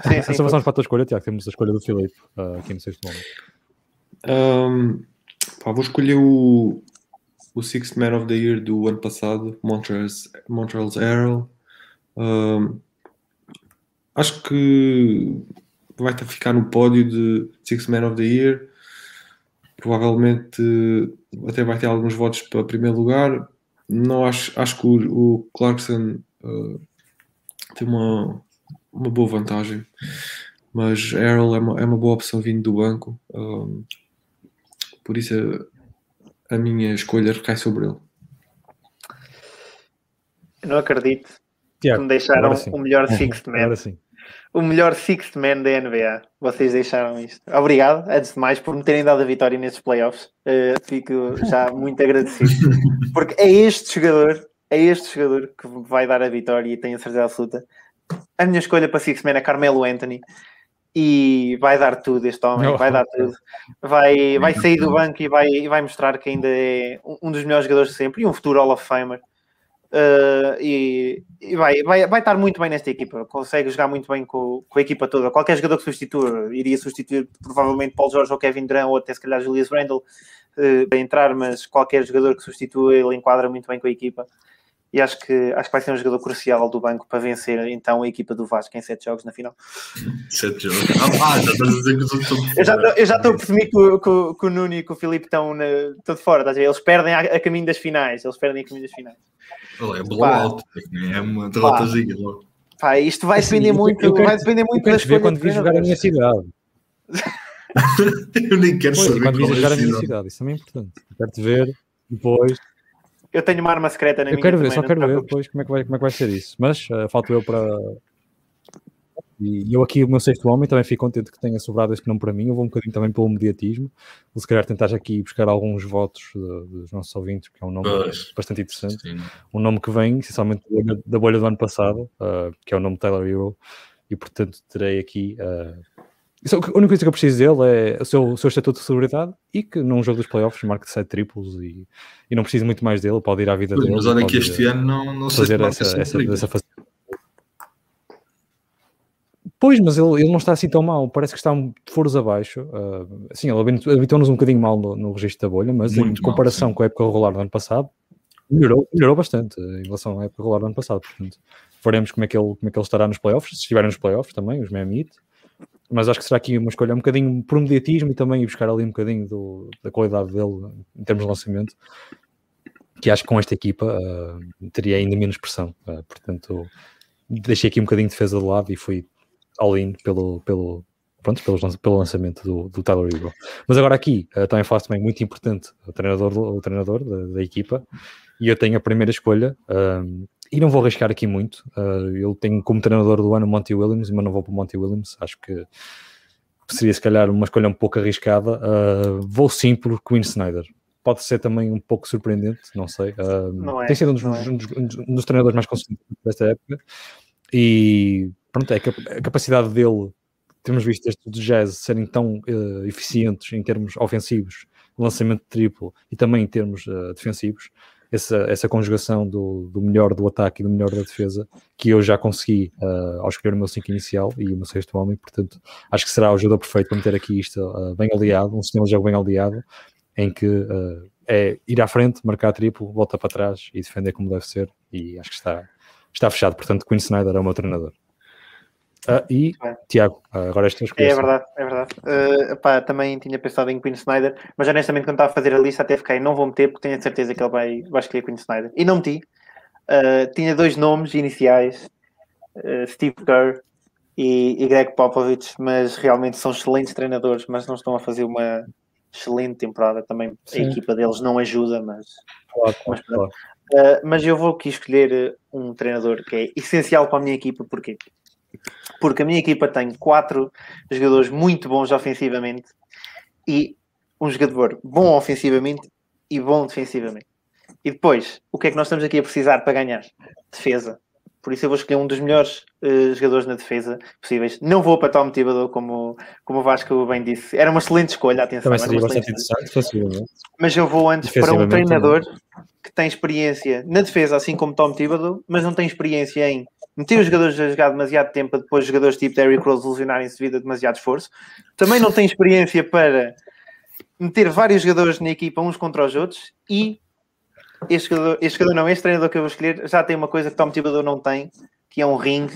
Sim, sim, avançarmos para a tua escolha, Tiago, temos a escolha do Filipe uh, aqui no sexto momento. Um, pá, vou escolher o, o Sixth Man of the Year do ano passado, Montreal's, Montreal's Arrow. Um, acho que vai ficar no pódio de Sixth Man of the Year. Provavelmente até vai ter alguns votos para primeiro lugar. Não acho, acho que o, o Clarkson uh, tem uma, uma boa vantagem, mas Errol é uma, é uma boa opção vindo do banco. Um, por isso a, a minha escolha recai sobre ele. Eu não acredito Tiago, que me deixaram o melhor Sixth Man. O melhor Sixth Man da NBA. Vocês deixaram isto. Obrigado, antes de mais, por me terem dado a vitória nestes playoffs. Uh, fico já muito agradecido. Porque é este jogador, é este jogador que vai dar a vitória e tenho a certeza absoluta. A minha escolha para Sixth Man é Carmelo Anthony e vai dar tudo este homem, vai dar tudo. Vai, vai sair do banco e vai, vai mostrar que ainda é um dos melhores jogadores de sempre e um futuro Hall of Famer. Uh, e, e vai, vai, vai estar muito bem nesta equipa, consegue jogar muito bem com, com a equipa toda. Qualquer jogador que substitua, iria substituir provavelmente Paul George ou Kevin Durant ou até se calhar Julius Randle uh, para entrar, mas qualquer jogador que substitua ele enquadra muito bem com a equipa e acho que, acho que vai ser um jogador crucial do banco para vencer então a equipa do Vasco em sete jogos na final. Sete jogos? Ah, já estás a dizer que os outros estão eu já, eu já estou a presumir que, o, que, que o Nuno e que o Filipe estão, na, estão de fora, estás a ver? eles perdem a, a, caminho das finais, eles perdem a caminho das finais. Olha, é blowout, é uma derrotazinha logo. Pá, isto vai depender assim, muito, eu quero, vai depender muito das ver quando vi jogar a minha cidade. eu nem quero pois, saber quando vi é jogar a minha cidade, isso também é importante. Quero-te ver depois eu tenho uma arma secreta na eu minha quero ver, também, Só quero ver depois como é, que vai, como é que vai ser isso. Mas uh, falto eu para. E eu aqui, o meu sexto homem, também fico contente que tenha sobrado este nome para mim. Eu vou um bocadinho também pelo mediatismo. Vou se calhar tentar aqui buscar alguns votos de, dos nossos ouvintes, que é um nome pois. bastante interessante. Sim. Um nome que vem, essencialmente, da bolha do ano passado, uh, que é o nome Taylor Hero. E portanto terei aqui. Uh, a única coisa que eu preciso dele é o seu, o seu estatuto de celebridade e que num jogo dos playoffs marque 7 triplos e, e não preciso muito mais dele, pode ir à vida pois, dele. Mas olha que este ano não, não fazer essa, essa, essa, essa Pois, mas ele, ele não está assim tão mal, parece que está de foros abaixo. Uh, assim, ele habitou-nos um bocadinho mal no, no registro da bolha, mas Muito em comparação mal, com a época regular do ano passado, melhorou, melhorou bastante em relação à época regular do ano passado. Portanto, veremos como é que ele, como é que ele estará nos playoffs, se estiver nos playoffs também, os Memit mas acho que será aqui uma escolha um bocadinho por mediatismo e também buscar ali um bocadinho do, da qualidade dele em termos de lançamento, que acho que com esta equipa uh, teria ainda menos pressão. Uh, portanto, deixei aqui um bocadinho de defesa de lado e fui all-in pelo, pelo, pronto, pelo, pelo lançamento do, do Tyler Hero. Mas agora aqui uh, também faço também muito importante o treinador, o treinador da, da equipa e eu tenho a primeira escolha e não vou arriscar aqui muito. Uh, eu tenho como treinador do ano Monty Williams, mas não vou para o Monty Williams. Acho que seria se calhar uma escolha um pouco arriscada. Uh, vou sim por Queen Snyder. Pode ser também um pouco surpreendente, não sei. Uh, não é, tem sido um dos, é. um, dos, um dos, treinadores mais consistentes desta época. E pronto, é a capacidade dele, temos visto estes do Jazz serem tão eficientes em termos ofensivos, lançamento triplo e também em termos defensivos essa, essa conjugação do, do melhor do ataque e do melhor da defesa que eu já consegui uh, ao escolher o meu 5 inicial e o meu sexto homem, portanto acho que será o jogador perfeito para meter aqui isto uh, bem aliado, um sistema de jogo bem aliado em que uh, é ir à frente, marcar triplo, volta para trás e defender como deve ser. E acho que está, está fechado, portanto Quinn Snyder é o meu treinador. Uh, e. Tiago, uh, agora estas coisas. É, verdade, é verdade. Uh, pá, também tinha pensado em Queen Snyder, mas honestamente, quando estava a fazer a lista, até fiquei, não vou meter porque tenho a certeza que ele vai, vai escolher Queen Snyder. E não meti. Uh, tinha dois nomes iniciais, Steve Kerr e, e Greg Popovich, mas realmente são excelentes treinadores, mas não estão a fazer uma excelente temporada. Também Sim. a equipa deles não ajuda, mas. Claro, mas, claro. mas eu vou aqui escolher um treinador que é essencial para a minha equipa, porque porque a minha equipa tem quatro jogadores muito bons ofensivamente e um jogador bom ofensivamente e bom defensivamente. E depois, o que é que nós estamos aqui a precisar para ganhar? Defesa. por isso eu vou escolher um dos melhores uh, jogadores na defesa possíveis. Não vou para Tom Thibodeau, como, como o Vasco bem disse. Era uma excelente escolha, atenção. Também seria bastante interessante, Mas eu vou antes para um treinador que tem experiência na defesa, assim como Tom Thibodeau, mas não tem experiência em meter os jogadores a jogar demasiado tempo depois jogadores tipo Derrick Rose lesionarem-se devido a demasiado esforço. Também não tem experiência para meter vários jogadores na equipa uns contra os outros e este jogador, este jogador não, este treinador que eu vou escolher já tem uma coisa que Tom Thibodeau não tem, que é um ring.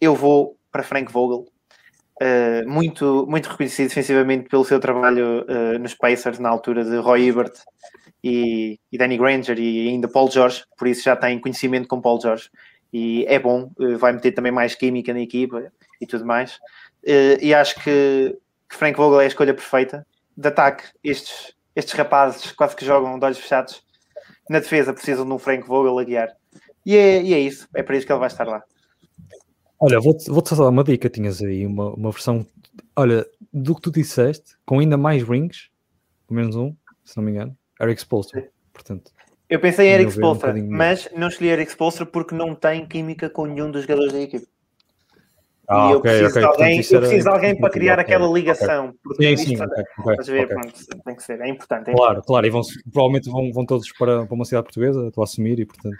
Eu vou para Frank Vogel. Uh, muito, muito reconhecido defensivamente pelo seu trabalho uh, nos Pacers na altura de Roy Hibbert e, e Danny Granger e ainda Paul George, por isso já tem conhecimento com Paul George e é bom, uh, vai meter também mais química na equipa e tudo mais. e acho que, que Frank Vogel é a escolha perfeita de ataque. Estes, estes rapazes quase que jogam de olhos fechados na defesa precisam de um Frank Vogel a guiar. E é, e é isso, é para isso que ele vai estar lá. Olha, vou-te vou só dar uma dica, tinhas aí uma, uma versão, olha, do que tu disseste, com ainda mais rings, pelo menos um, se não me engano, Eric Spolstra, portanto. Eu pensei em Eric Spolstra, um mas não escolhi Eric Spolstra porque não tem química com nenhum dos jogadores da equipe. Ah, e eu okay, preciso okay. de alguém, eu preciso de alguém para criar okay. aquela ligação. Sim, sim. Ver, pronto, tem que ser, é importante. É claro, importante. claro, e vão, provavelmente vão, vão todos para, para uma cidade portuguesa, estou a assumir, e portanto.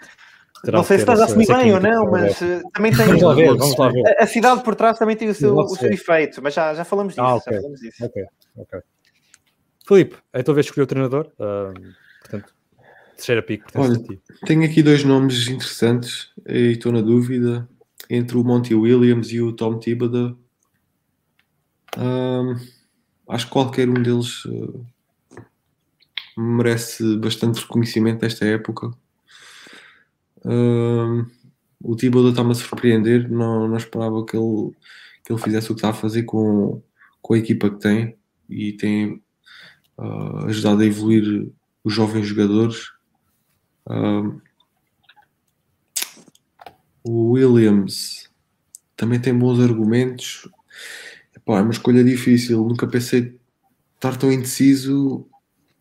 Não sei se estás a assumir bem ou não, mas uh, também tem. Vamos lá ver, vamos lá ver. A, a cidade por trás também tem o seu, o seu efeito, mas já, já falamos disso. Ah, okay. já falamos disso. Ok, ok. Filipe, é a tua vez escolher o treinador, uh, terceira pico. Olha, tenho aqui dois nomes interessantes e estou na dúvida entre o Monty Williams e o Tom Thibodeau. Um, acho que qualquer um deles uh, merece bastante reconhecimento nesta época. Um, o Thibodeau está-me a surpreender, não, não esperava que ele, que ele fizesse o que está a fazer com, com a equipa que tem e tem uh, ajudado a evoluir os jovens jogadores. Um, o Williams também tem bons argumentos. Epá, é uma escolha difícil. Nunca pensei estar tão indeciso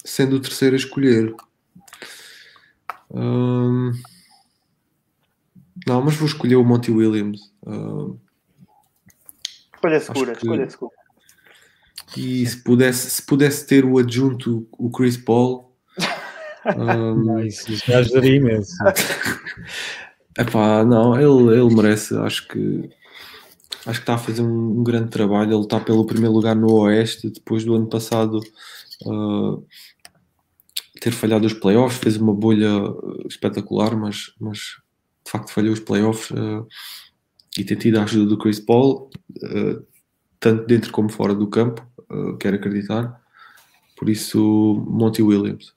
sendo o terceiro a escolher. Hum... Não, mas vou escolher o Monty Williams. Hum... Escolha segura, que... escolha segura. E se pudesse, se pudesse ter o adjunto, o Chris Paul. Um... isso, isso ajudaria imenso. Epá, não, ele, ele merece, acho que acho que está a fazer um, um, grande trabalho. Ele está pelo primeiro lugar no Oeste, depois do ano passado uh, ter falhado os playoffs, fez uma bolha espetacular, mas, mas de facto falhou os playoffs uh, e tem tido a ajuda do Chris Paul, uh, tanto dentro como fora do campo, quero acreditar. Por isso, Monty Williams.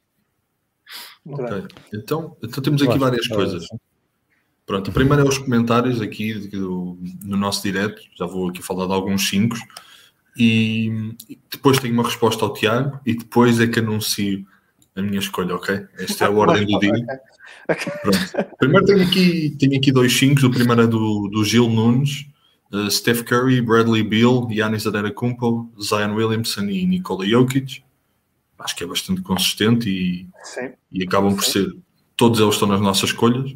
Ok, então, então temos aqui várias coisas. Pronto, o primeiro é os comentários aqui do, no nosso direto, já vou aqui falar de alguns cinco, e depois tenho uma resposta ao Tiago, e depois é que anuncio a minha escolha, ok? Esta é a ordem do dia. Pronto. Primeiro tenho aqui, tenho aqui dois cinco, o primeiro é do, do Gil Nunes, uh, Steph Curry, Bradley Beal, Giannis Adetokounmpo, Zion Williamson e Nikola Jokic. Acho que é bastante consistente e, e acabam por Sim. ser, todos eles estão nas nossas escolhas.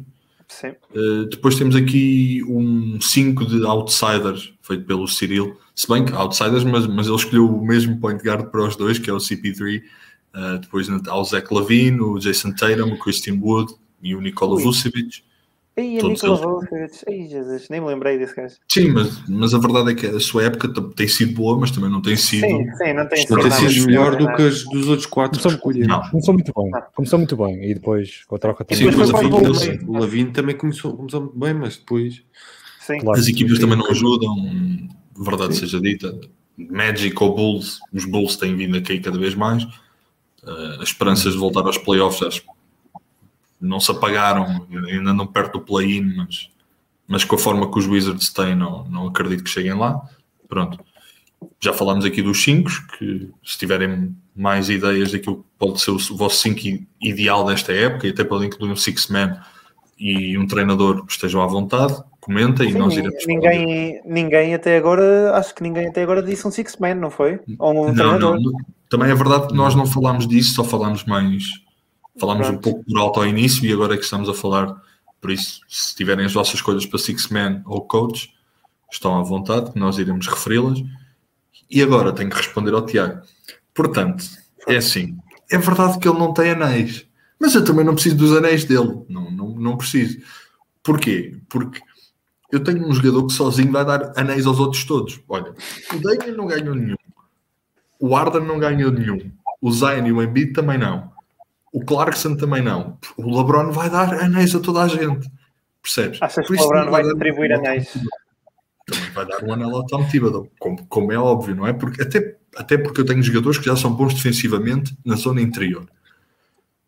Uh, depois temos aqui um 5 de outsiders, feito pelo Cyril. Se bem que outsiders, mas, mas ele escolheu o mesmo point guard para os dois, que é o CP3. Uh, eh, depois há o Zach Lavine, o Jason Tatum, o Christian Wood e o Nikola Vucevic. Ei, a Nicola Vucevic, ei Jesus, nem me lembrei desse gajo. Sim, mas, mas a verdade é que a sua época tem sido boa, mas também não tem sido. Sim, sim não tem, não tem sido melhor do que as dos outros quatro começou, escolheram. Começou muito bem, começou muito bem e depois com a troca também. Sim, mas o Lavine também começou, começou muito bem, mas depois. Sim. Claro, as equipas também não ajudam, verdade sim. seja dita. Magic ou Bulls, os Bulls têm vindo a cair cada vez mais. Uh, as esperanças de voltar aos playoffs acho não se apagaram, ainda não perto do play-in, mas, mas com a forma que os Wizards têm, não, não acredito que cheguem lá. Pronto. Já falámos aqui dos 5, que se tiverem mais ideias daquilo que pode ser o vosso 5 ideal desta época, e até podem incluir um six-man e um treinador estejam à vontade, comenta e Sim, nós iremos ninguém, ninguém até agora, acho que ninguém até agora disse um six-man, não foi? Ou um não, treinador. Não, também é verdade que nós não falámos disso, só falámos mais Falámos Pronto. um pouco por alto ao início e agora é que estamos a falar Por isso, se tiverem as vossas escolhas para Six Man ou Coach, estão à vontade, nós iremos referi-las. E agora tenho que responder ao Tiago. Portanto, é assim: é verdade que ele não tem anéis, mas eu também não preciso dos anéis dele. Não, não, não preciso. Porquê? Porque eu tenho um jogador que sozinho vai dar anéis aos outros todos. Olha, o Damian não ganhou nenhum. O Arden não ganhou nenhum. O Zion e o Embiid também não. O Clarkson também não. O LeBron vai dar anéis a toda a gente. Percebes? Achas que o LeBron vai atribuir anéis? Também vai dar um anel ao Tom Thibodeau, como, como é óbvio, não é? Porque, até, até porque eu tenho jogadores que já são bons defensivamente na zona interior.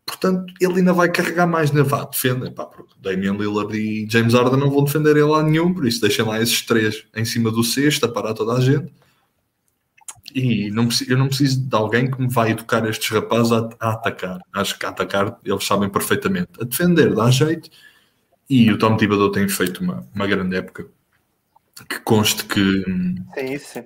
Portanto, ele ainda vai carregar mais na vá, defenda. Pá, porque Damian Lillard e James Harden não vão defender ele lá nenhum, por isso deixem lá esses três em cima do sexto a parar toda a gente. E não, eu não preciso de alguém que me vai educar estes rapazes a, a, atacar. Acho que a atacar eles sabem perfeitamente. A defender dá jeito. E o Tom Thibodeau tem feito uma, uma grande época. Que conste que sim, sim.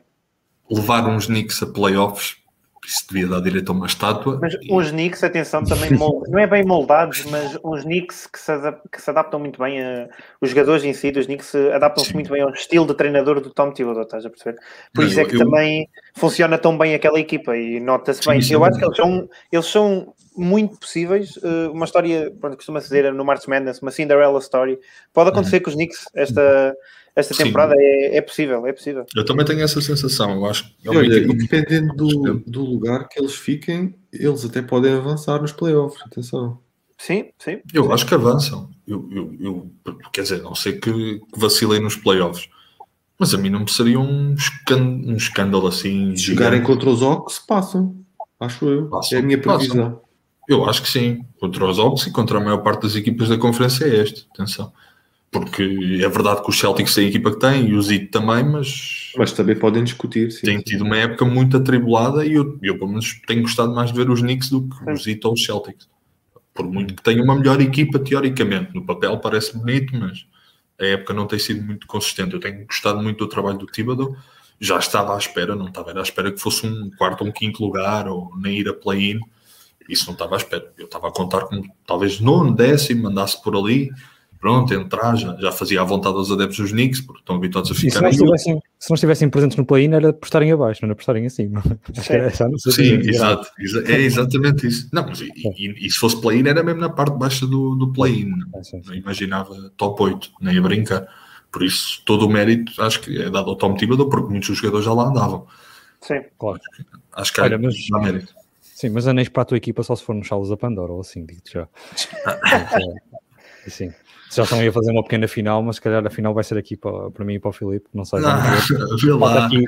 levar uns Knicks a playoffs isso devia dar direito a uma estátua. Mas e... uns Knicks, atenção, também mold... não é bem moldados, mas uns Knicks que se, que se adaptam muito bem a... Os jogadores em si dos Knicks adaptam-se muito bem ao estilo de treinador do Tom Thibodeau, estás a perceber? Por não, isso é que eu... também funciona tão bem aquela equipa e nota-se bem. eu acho que eles são, eles são muito possíveis. Eh, uma história, pronto, costuma-se dizer no March Madness, uma Cinderella story. Pode acontecer uhum. com os Knicks esta esta temporada é, é, possível, é possível. Eu também tenho essa sensação, eu acho. E olha, e dependendo do, do lugar que eles fiquem, eles até podem avançar nos playoffs, atenção. Sim, sim. Eu sim. acho que avançam. Eu, eu, eu, quer dizer, não sei que, que vacilem nos playoffs. Mas a mim não me seria um, escândalo, um escândalo assim. Se jogarem contra os Ox, passam. Acho eu. Passam, é a minha previsão. Passam. Eu acho que sim. Contra os Ox e contra a maior parte das equipas da conferência é este. Atenção porque é verdade que os Celtics têm a equipa que têm e o Zito também, mas. Mas também podem discutir. Sim, tem tido uma época muito atribulada e eu, eu, pelo menos, tenho gostado mais de ver os Knicks do que os Zito ou os Celtics. Por muito que tenham uma melhor equipa, teoricamente. No papel parece bonito, mas a época não tem sido muito consistente. Eu tenho gostado muito do trabalho do Thibodeau. Já estava à espera, não estava à espera que fosse um quarto ou um quinto lugar ou nem ir a play-in. Isso não estava à espera. Eu estava a contar com talvez nono, décimo, mandasse por ali pronto, entrar, já, já fazia à vontade aos adeptos dos Knicks, porque estão habituados a ficar. se, não estivessem, se não estivessem presentes no play-in, era por estarem abaixo, não era por estarem acima. Sei Sim, exato, é exatamente isso. Não, mas e, e, e se fosse play-in, era mesmo na parte baixa do, do play-in. Não imaginava top 8, nem a brincar. Por isso, todo o mérito acho que é dado ao Tom Thibodeau, porque muitos dos jogadores já lá andavam. Sim, claro. Acho que Olha, mas, dá mérito. Sim, mas anéis para a tua equipa só se for nos salos da Pandora ou assim, digo-te já. Sim já estão aí a fazer uma pequena final, mas se calhar a final vai ser aqui para, para mim e para o Filipe, não sei. Não, falta, aqui,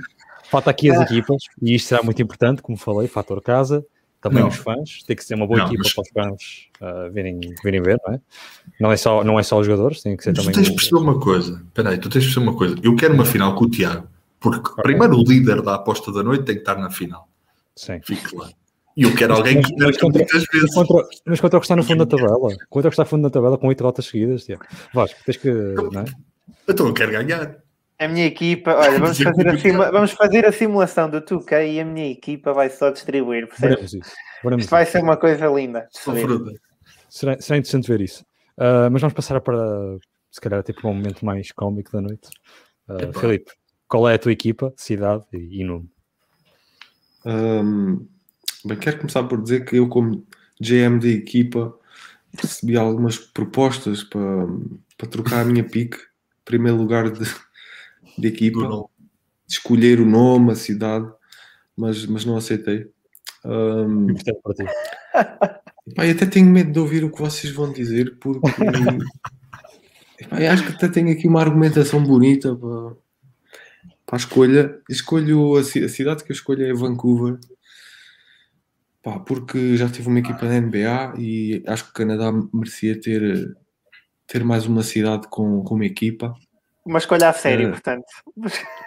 falta aqui as equipas, e isto será muito importante, como falei, fator casa, também não. os fãs, tem que ser uma boa não, equipa mas... para os fãs uh, virem, virem ver, não é? Não é, só, não é só os jogadores, tem que ser mas também... Tu tens de perceber uma coisa, espera aí, tu tens de perceber uma coisa, eu quero uma final com o Tiago, porque okay. primeiro o líder da aposta da noite tem que estar na final. Sim. Fique claro. E eu quero alguém que mas, contra, muitas vezes. Contra, mas contra o que está no fundo da tabela. Contra o que está no fundo da tabela com oito rotas seguidas. Tia. Vasco, tens que. Não é? Então eu quero ganhar. A minha equipa, olha, vamos fazer, a simula, vamos fazer a simulação do Tuca e a minha equipa vai só distribuir. Veremos isso. Veremos Isto vai ser uma coisa linda. Será, será interessante ver isso. Uh, mas vamos passar para, se calhar, tipo um momento mais cómico da noite. Uh, Filipe, qual é a tua equipa, cidade e, e nome? Um, Bem, quero começar por dizer que eu, como GM de equipa, recebi algumas propostas para, para trocar a minha pique, primeiro lugar de, de equipa, de escolher o nome, a cidade, mas, mas não aceitei. Um, até tenho medo de ouvir o que vocês vão dizer, porque epá, acho que até tenho aqui uma argumentação bonita para, para a escolha. Escolho a, a cidade que eu escolho é Vancouver Pá, porque já tive uma equipa da NBA e acho que o Canadá merecia ter, ter mais uma cidade com, com uma equipa. Uma escolha a sério, é. portanto.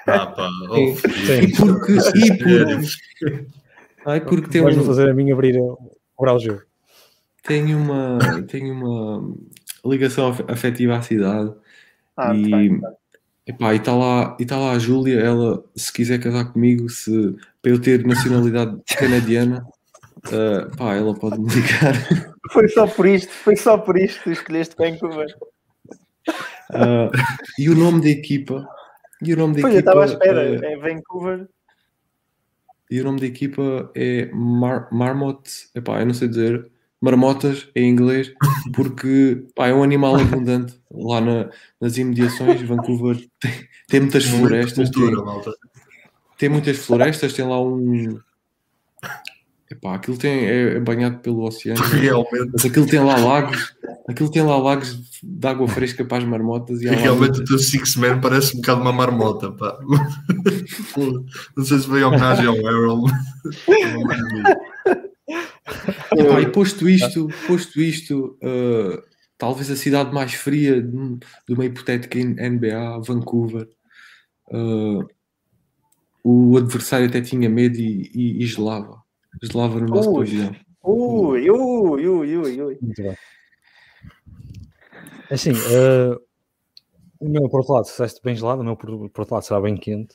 Ah, pá. Oh, e porque. E porque, ai, porque tem um, fazer a minha abrir o Brasil. Tenho uma, tenho uma ligação afetiva à cidade. Ah, e, tá, Epá, e está lá, e tá lá a Júlia, ela, se quiser casar comigo, se, para eu ter nacionalidade canadiana, Uh, pá, ela pode me ligar. Foi só por isto, foi só por isto que escolheste Vancouver. Uh, e o nome da equipa. E o nome da pois equipa. Eu estava à espera, é, é Vancouver. E o nome da equipa é Mar Marmot. Epá, eu não sei dizer. Marmotas em inglês, porque pá, é um animal abundante lá na, nas imediações. Vancouver tem, tem muitas florestas. Cultura, tem, tem muitas florestas, tem lá um. Epá, aquilo tem, é, é banhado pelo oceano. Realmente. Mas aquilo tem lá lagos, aquilo tem lá lagos de água fresca para as marmotas. E Realmente o teu Six Man parece um bocado uma marmota, pá. Não sei se veio homenagem ao Errol. Epá, e posto isto, posto isto, uh, talvez a cidade mais fria de, de uma hipotética NBA, Vancouver. Uh, o adversário até tinha medo e, e, e gelava. Gelava no nosso pavilhão. Ui, ui, ui, ui, ui. Muito bem. É assim, uh, o meu por outro lado, se estiveste bem gelado, o meu por, por outro lado será bem quente.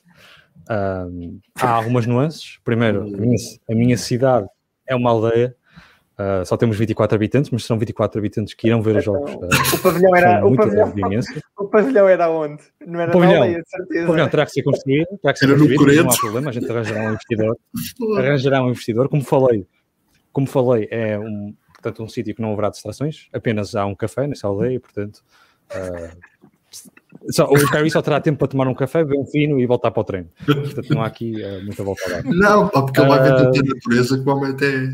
Uh, há algumas nuances. Primeiro, a minha, a minha cidade é uma aldeia. Uh, só temos 24 habitantes, mas serão 24 habitantes que irão ver os jogos. Uh, o pavilhão era o pavilhão, o pavilhão era onde? Não era o pavilhão, aldeia, de certeza. O pavilhão terá que ser construído, terá que ser era construído, não há problema, a gente arranjará um investidor. arranjará um investidor, como falei, como falei, é um, portanto, um sítio que não haverá distrações, apenas há um café nessa aldeia, portanto. Uh, só, o Kyrie só terá tempo para tomar um café, beber um fino e voltar para o treino. Portanto, não há aqui uh, muita volta a dar. Não, porque ele vai ver tanta natureza que o homem até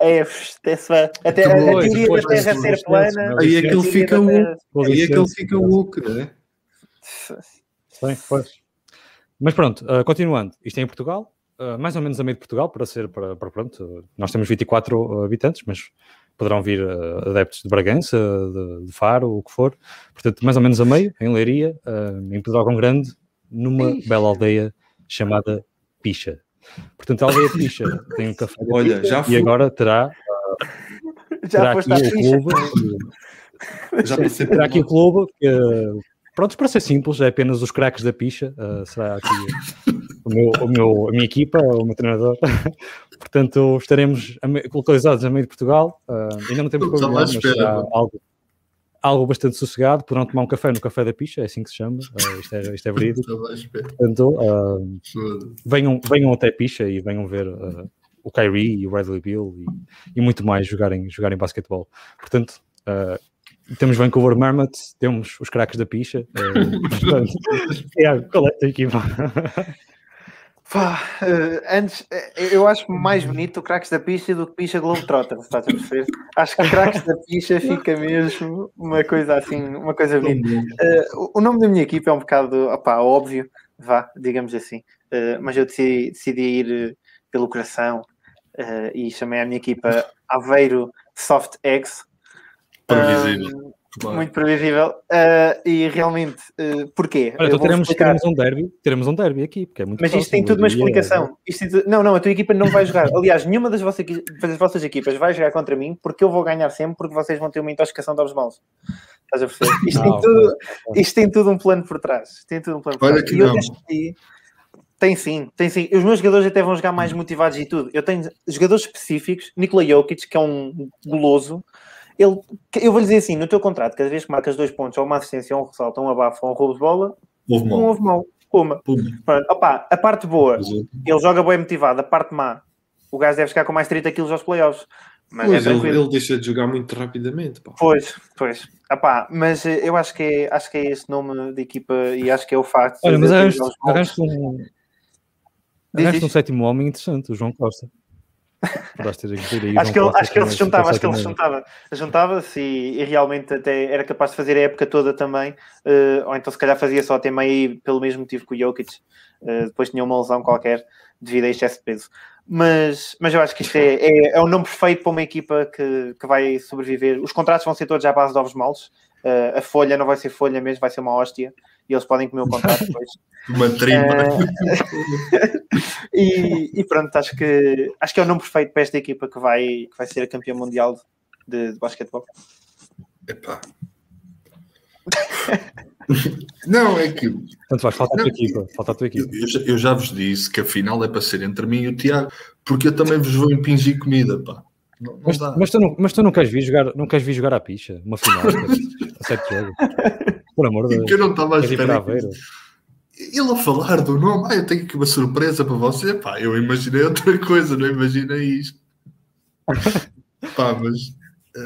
é, até, até a teoria da Terra ser plana. Aí é que ele fica woke. Aí é que ele fica woke, não é? Sim, pois. Mas pronto, uh, continuando. Isto é em Portugal, uh, mais ou menos a meio de Portugal, para ser, para, para pronto. Nós temos 24 habitantes, mas poderão vir uh, adeptos de Bragança, de, de, Faro, o que for. Portanto, mais ou menos a meio, em Leiria, em Pedrógão Grande, numa bela aldeia chamada Picha. Portanto, a aldeia Picha tem um café Olha, já e agora terá, já terá aqui o clube. Já terá aqui o clube que, pronto, para ser simples, é apenas os craques da picha. Uh, será aqui o meu, o meu, a minha equipa, o meu treinador. Portanto, estaremos localizados a meio de Portugal. Uh, ainda não temos problema, mas será algo algo bastante sossegado, poderão tomar um café no Café da Picha, é assim que se chama, uh, isto, é, isto é verídico. Portanto, uh, venham, venham até Picha e venham ver uh, o Kyrie e o Bradley Bill e, e, muito mais jogarem, jogarem basquetebol. Portanto, temos Vancouver Marmots, temos os craques da Picha. portanto, é, qual é a tua equipa? Pá, uh, antes, eh, eu acho mais bonito o Cracks da Picha do que Picha Globetrotter, estás a perceber? Acho que Cracks da Picha fica mesmo uma coisa assim, uma coisa bonita. Uh, o nome da minha equipa é um bocado, opá, óbvio, vá, digamos assim, uh, mas eu decidi, decidi ir pelo coração e chamei a minha equipa Aveiro Soft Eggs. Previsível. Claro. Muito previsível. Uh, e realmente, uh, porquê? Olha, então teremos, teremos, um derby, teremos um derby aqui, porque é muito Mas isto tem tudo uma explicação. Isto, não, não, a tua equipa não vai jogar. Aliás, nenhuma das vossas, das vossas equipas vai jogar contra mim, porque eu vou ganhar sempre, porque vocês vão ter uma intoxicação de maus. Estás a perceber? Isto, tem ah, tudo, isto tem tudo um plano por trás. Tem tudo um plano por Olha trás. Que não. Tem sim, tem sim. Os meus jogadores até vão jogar mais motivados e tudo. Eu tenho jogadores específicos, Nikola Jokic, que é um goloso, ele, eu vou lhe dizer assim: no teu contrato, cada vez que marcas dois pontos, ou uma assistência, ou um ressalto, ou um abafo, ou um roubo de bola, um ovo mau. Coma. Opa, a parte boa, é. ele joga bem motivado. A parte má, o gajo deve ficar com mais 30 quilos aos playoffs. Mas pois, é ele, ele, deixa de jogar muito rapidamente. Pá. Pois, pois. Epá, mas eh, eu acho que, é, acho que é esse nome de equipa e acho que é o facto. Olha, mas arranjo um, arranjo um sétimo homem interessante, o João Costa acho que ele, acho que ele se juntava, acho que ele se juntava, juntava-se e, e, realmente até era capaz de fazer a época toda também, uh, ou então se calhar fazia só até meio pelo mesmo motivo que o Jokic, uh, depois tinha uma lesão qualquer devido a excesso de peso. Mas, mas eu acho que isto é, é, é o nome perfeito para uma equipa que, que vai sobreviver. Os contratos vão ser todos à base de ovos maus. Uh, a folha não vai ser folha mesmo, vai ser uma hóstia e eles podem comer o contrato depois. Uma tripa. Uh, e, e, pronto, acho que, acho que é o nome perfeito para esta equipa que vai, que vai ser a campeã mundial de, de basquetebol. Epá. Não, é que. Portanto, vai, falta a tua equipa. Falta a tua equipa. Eu, já, eu já vos disse que a final é para ser entre mim e o Tiago, porque eu também vos vou impingir comida, pá. Não, não mas, mas, tu não, mas tu não queres vir jogar, não queres vir jogar à picha, uma final, a sete jogos. por amor de Deus. Que eu não estava a esperar. Ele a falar do nome, ah, eu tenho aqui uma surpresa para você. Pá, eu imaginei outra coisa, não imaginei isto. Pá, mas.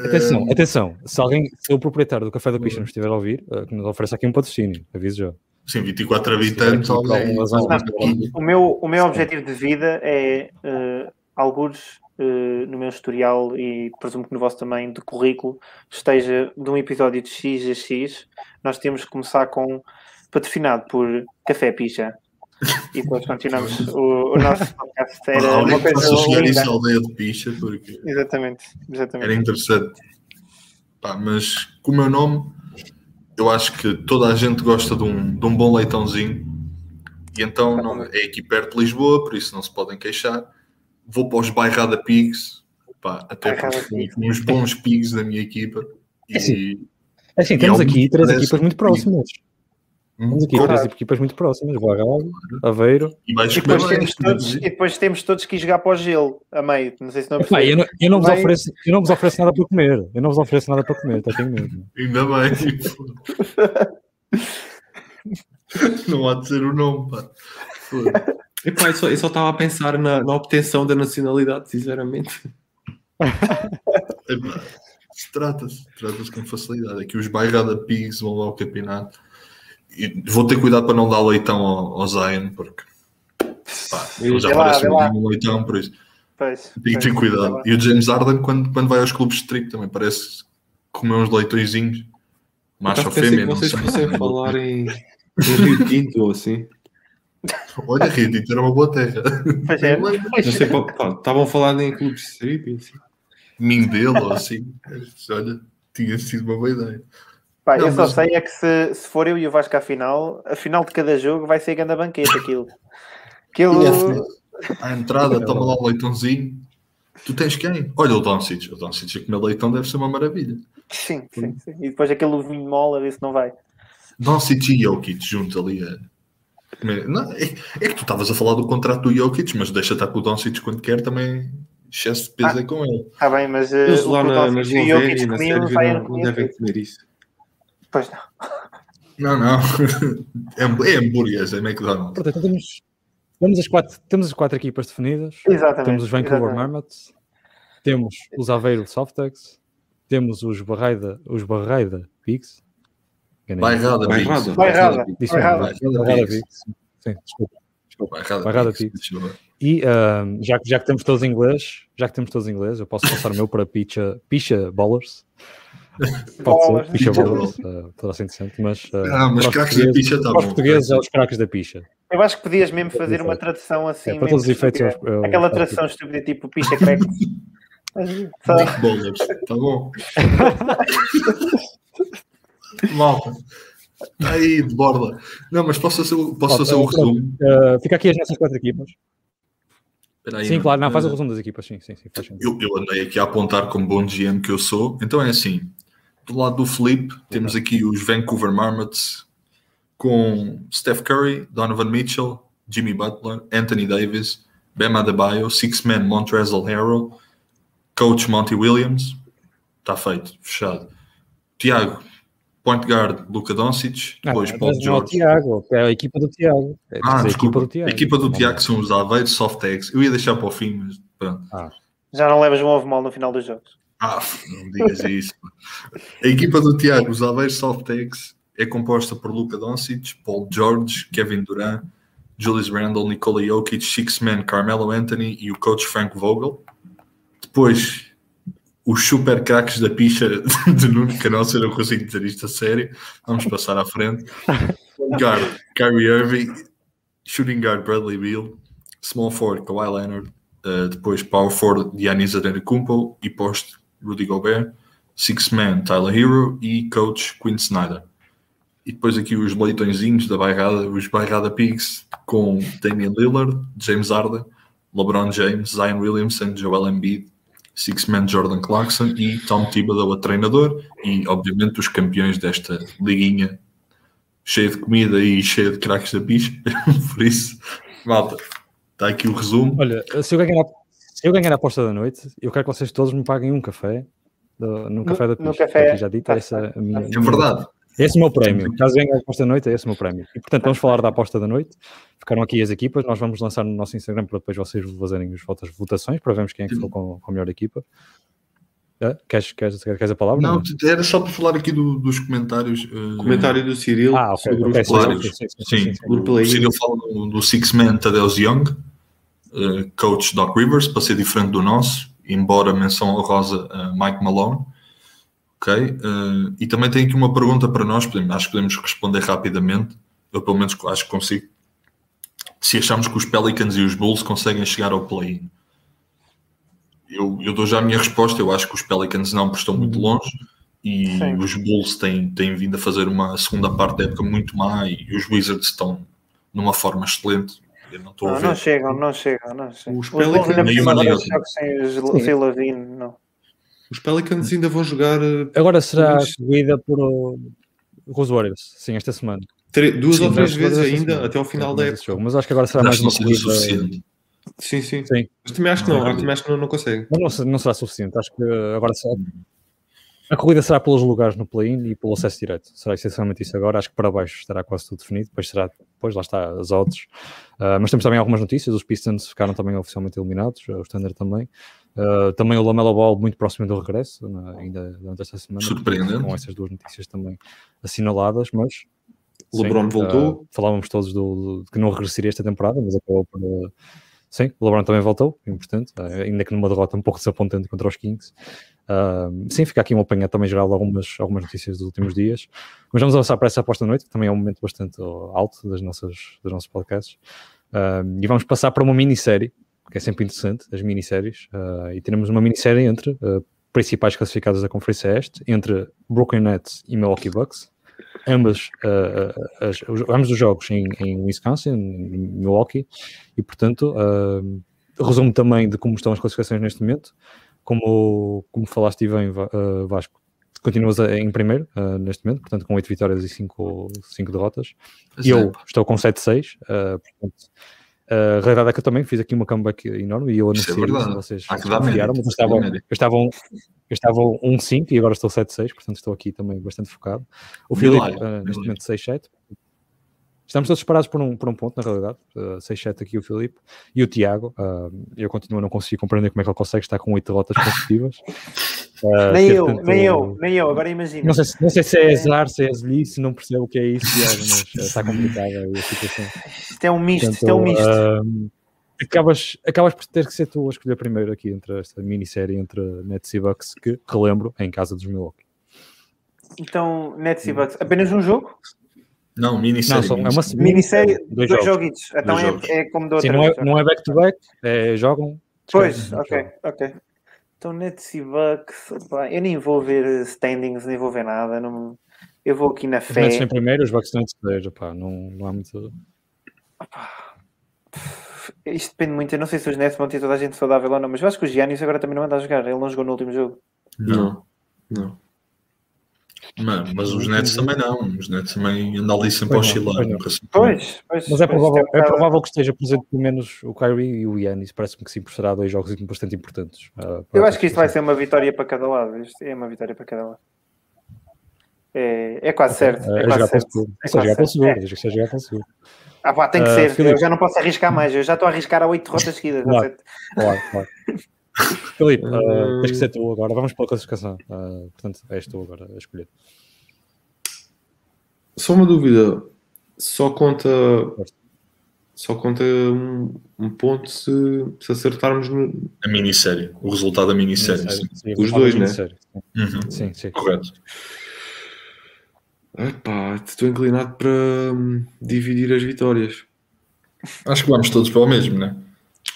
Atenção, uh... atenção. Se alguém, se o proprietário do Café da Picha nos estiver a ouvir, uh, que nos oferece aqui um patrocínio, aviso já. Sim, 24 habitantes. Alguém... O meu, o meu objetivo de vida é uh, alguns uh, no meu historial e presumo que no vosso também de currículo esteja de um episódio de X a X. Nós temos que começar com patrocinado por Café Picha. E depois continuamos o, o nosso podcast. Era uma coisa chegar isso à aldeia de Picha, porque exatamente, exatamente. era interessante. Pá, mas com o meu nome, eu acho que toda a gente gosta de um, de um bom leitãozinho. E então não, é aqui perto de Lisboa, por isso não se podem queixar. Vou para os Bairrada Pigs, pá, até porque uns bons pigs da minha equipa. E, é assim, é assim temos aqui três equipas muito próximas. Temos aqui três equipas muito próximas, Barral, Aveiro. E, e, depois temos todos, e depois temos todos que ir jogar para o gelo a meio. Não sei se não Epá, eu, não, eu, não vos ofereço, eu não vos ofereço nada para comer. Eu não vos ofereço nada para comer, até tenho medo. Ainda bem. não há de ser o nome, pá. Epá, eu, só, eu só estava a pensar na, na obtenção da nacionalidade, sinceramente. trata-se, trata-se com facilidade. Aqui os Bairrada Pigs vão lá ao campeonato e vou ter cuidado para não dar leitão ao, ao Zion, porque pá, ele já parece um leitão, por isso pois, tenho que ter cuidado. E o James Harden, quando, quando vai aos clubes de strip, também parece comer uns leitõezinhos, macho ou fêmea. Não sei se você falar em, em Rio Tinto ou assim. Olha, Rio Tinto era uma boa terra. Pois é. estavam falando em clubes de strip assim. Mindelo ou assim. Olha, tinha sido uma boa ideia. Pá, não, eu só mas... sei é que se, se for eu e o Vasco à final, a final de cada jogo vai ser grande banquete aquilo. aquilo... A entrada, toma lá um leitãozinho. Tu tens quem? Olha o Doncic. O Doncic a comer leitão deve ser uma maravilha. Sim, sim, sim. E depois aquele vinho mola, a ver se não vai. Doncic e Jokic juntos ali a... Não, é, é, que tu estavas a falar do contrato do Jokic, mas deixa estar com o Doncic quando quer também excesso de peso ah, é com ele. Está bem, mas uh, Eles lá na, na Eslovénia e na Sérvia não, não devem comer isso. Pois não. Não, não. É, é hambúrgueres, é McDonald's. Portanto, temos, temos, as quatro, temos as quatro equipas definidas. Exatamente. Temos os Vancouver Marmots, temos os Aveiro Softex, temos os Barreida, os Barreida Pigs. Bairrada Pigs. Bairrada. Bairrada Pigs. Sim, desculpa. desculpa. Bairrada Pigs. E uh, já, já que temos todos em inglês, já que temos todos em inglês, eu posso passar o meu para Picha, Picha Ballers. Pode ser, picha bolas, uh, toda assim decente, mas. Uh, ah, mas craques da picha está bom. Os portugueses é os craques da picha. Eu acho que podias mesmo fazer uma tradução assim. É, para todos os efeitos. Eu, Aquela tradução estúpida tipo picha craques. Bolas, está bom. Malta. Aí, de borda. Não, mas posso fazer, posso fazer o resumo. Uh, fica aqui as nossas quatro equipas. Aí, sim, não. claro, não, faz o resumo das equipas, sim, sim, sim eu, eu, andei aqui a apontar como bom GM que eu sou, então é assim, do lado do Felipe, temos aqui os Vancouver Marmots com Steph Curry, Donovan Mitchell, Jimmy Butler, Anthony Davis, Bam Adebayo, Six Man Montrezl Harrell, Coach Monty Williams, está feito, fechado. Tiago, Point guard, Luca Doncic, depois ah, Paul George. Não, Tiago, é a equipa do Tiago. É ah, a equipa do Tiago. A equipa do Tiago são os Aveiro Softex. Eu ia deixar para o fim, mas pronto. Ah. Já não levas um ovo mal no final dos jogos. Ah, não digas isso. a equipa do Tiago, os Aveiro Softex, é composta por Luca Doncic, Paul George, Kevin Durant, Julius Randle, Nikola Jokic, Six Man, Carmelo Anthony e o coach Frank Vogel. Depois os super craques da picha de Nuno Canal, eu não consigo dizer isto a sério. Vamos passar à frente. Guard, Kyrie Irving, Shooting Guard, Bradley Beal, Small Forward, Kawhi Leonard, uh, depois Power Forward, Giannis Antetokounmpo e Post, Rudy Gobert, Six Man, Tyler Hero e Coach, Quinn Snyder. E depois aqui os leitõezinhos da bairrada, os bairrada Pigs, com Damian Lillard, James Harden, LeBron James, Zion Williamson, Joel Embiid, Six-Man Jordan Clarkson e Tom Thibodeau a treinador e obviamente os campeões desta liguinha cheia de comida e cheia de craques da bicha. Por isso, malta está aqui o resumo. Olha, se eu ganhar se eu ganhar a aposta da noite eu quero que vocês todos me paguem um café do, no café da picha, no café. já dito, essa é a minha, é verdade Esse é o meu prémio. Caso venha a aposta da noite, é esse o meu prémio. E portanto, vamos falar da aposta da noite. Ficaram aqui as equipas. Nós vamos lançar no nosso Instagram para depois vocês fazerem as votas votações para vermos quem é que ficou com, com a melhor equipa. É? Queres, queres, queres a palavra? Não, não, era só para falar aqui do, dos comentários. Uh... Comentário do Cyril ah, okay, sobre okay, os salários. Sim, sim, sim, sim, O Cyril fala do, do Six Man Tadeusz Young, uh, coach Doc Rivers, para ser diferente do nosso, embora menção honrosa uh, Mike Malone. Ok? Uh, e também tem aqui uma pergunta para nós, podemos, acho que podemos responder rapidamente. Eu, pelo menos, acho que consigo. Se achamos que os Pelicans e os Bulls conseguem chegar ao play-in eu, eu dou já a minha resposta. Eu acho que os Pelicans não, porque estão muito uhum. longe e Sim. os Bulls têm, têm vindo a fazer uma segunda parte da época muito má e os Wizards estão numa forma excelente. Eu não estou não, a ver. Não chegam, não chegam, não chegam. Os, os Pelicans sem não. Os Pelicans ainda vão jogar. Eh, Agora será seguida por os Warriors, sim, esta semana. duas sim, ou três vezes ainda, até ao final da época. Mas acho que agora será mais uma corrida. Sim, sim. sim. Mas também acho que não, também acho que não, não consegue. Não, não será suficiente. Acho que agora será... a corrida será pelos lugares no play-in e pelo acesso direto. Será essencialmente isso agora. Acho que para baixo estará quase tudo definido. Depois será, depois lá está as odds. Uh, mas temos também algumas notícias. Os Pistons ficaram também oficialmente eliminados, o Standard também. Uh, também o Lamelo Ball muito próximo do regresso, na, ainda durante esta semana. Surpreendente. Com essas duas notícias também assinaladas, mas LeBron sim, voltou. Uh, falávamos todos do, do, que não regressaria esta temporada, mas acabou por, Sim, o LeBron também voltou, importante, eh, ainda que numa derrota um pouco desapontante contra os Kings. Uh, sim, fica aqui um apanhado também geral de algumas, algumas notícias dos últimos dias. Mas vamos avançar para essa aposta noite, que também é um momento bastante alto das nossas, dos nossos podcasts. Uh, e vamos passar para uma minissérie, que é sempre interessante, as minisséries. Uh, e teremos uma minissérie entre principais classificados da Conferência Este, entre Brooklyn Nets e Milwaukee Bucks ambas, uh, as, os, ambos os jogos em, em, Wisconsin, em Milwaukee, e portanto, uh, resumo também de como estão as classificações neste momento. Como, como falaste bem, uh, Vasco, continuas em primeiro uh, neste momento, portanto, com 8 vitórias e 5, 5 derrotas. e eu estou com 7-6, uh, portanto. Uh, a realidade é que eu também fiz aqui uma comeback enorme e eu anunciei isso, é vocês confiaram, mas eu estava, eu estava, eu estava 1-5 e agora estou 7-6, portanto estou aqui também bastante focado. O Filipe, uh, neste momento 6-7. Estamos todos separados por um, por um ponto, na realidade. Uh, 6-7 aqui o Filipe e o Tiago. Uh, eu continuo a não conseguir compreender como é que ele consegue estar com 8 derrotas consecutivas. Uh, nem eu, tanto... nem eu, nem eu, agora imagina. Não sei, não sei se é azar, se é se não percebo o que é isso, Tiago, mas está complicada a situação. Isto é um misto, Portanto, isto é um misto. Uh, acabas, acabas por ter que ser tu a escolher primeiro aqui entre esta minissérie entre Nets e Bucks, que relembro, é em casa dos Milwaukee. Então, Nets e Bucks, apenas um jogo? Não, minissérie. Não, é uma minissérie, dois, dois joguitos. Então dois é, é, como do outro. Sim, não é, não é back-to-back, é, jogam. Pois, ok, ok. Então, Nets e Bucks, opa, eu nem vou ver standings, nem vou ver nada. Não, eu vou aqui na fé. Os Nets em primeiro, os Bucks estão em terceiro, não, não há muito. Opa. Isto depende muito. Eu não sei se os Nets vão ter toda a gente saudável ou não, mas eu acho que o Giannis agora também não anda a jogar. Ele não jogou no último jogo. Não, não. Mas, mas os Nets também não, os Nets também andam ali sempre a oscilar. Pois, pois, mas é provável, é provável que esteja presente pelo menos o Kyrie e o Yannis. Parece-me que sim, por será dois jogos bastante importantes. Uh, Eu acho que isto vai ser uma vitória para cada lado. Isto é uma vitória para cada lado. É, é quase certo. É, é quase certo. É jogar pelo seguro. É jogar pelo seguro. Ah, pá, tem que uh, ser. Filipe. Eu já não posso arriscar mais. Eu já estou a arriscar a oito derrotas seguidas. Claro, claro. Filipe, uh, tens que ser tu agora. Vamos pela classificação. Uh, portanto, és tu agora a escolher. Só uma dúvida. Só conta. Só conta um, um ponto se, se acertarmos no... a minissérie, o resultado da minissérie. Sim, Os dois, né? Uhum. Sim, sim. Correto. Epá, estou inclinado para hum, dividir as vitórias. Acho que vamos todos para o mesmo, né?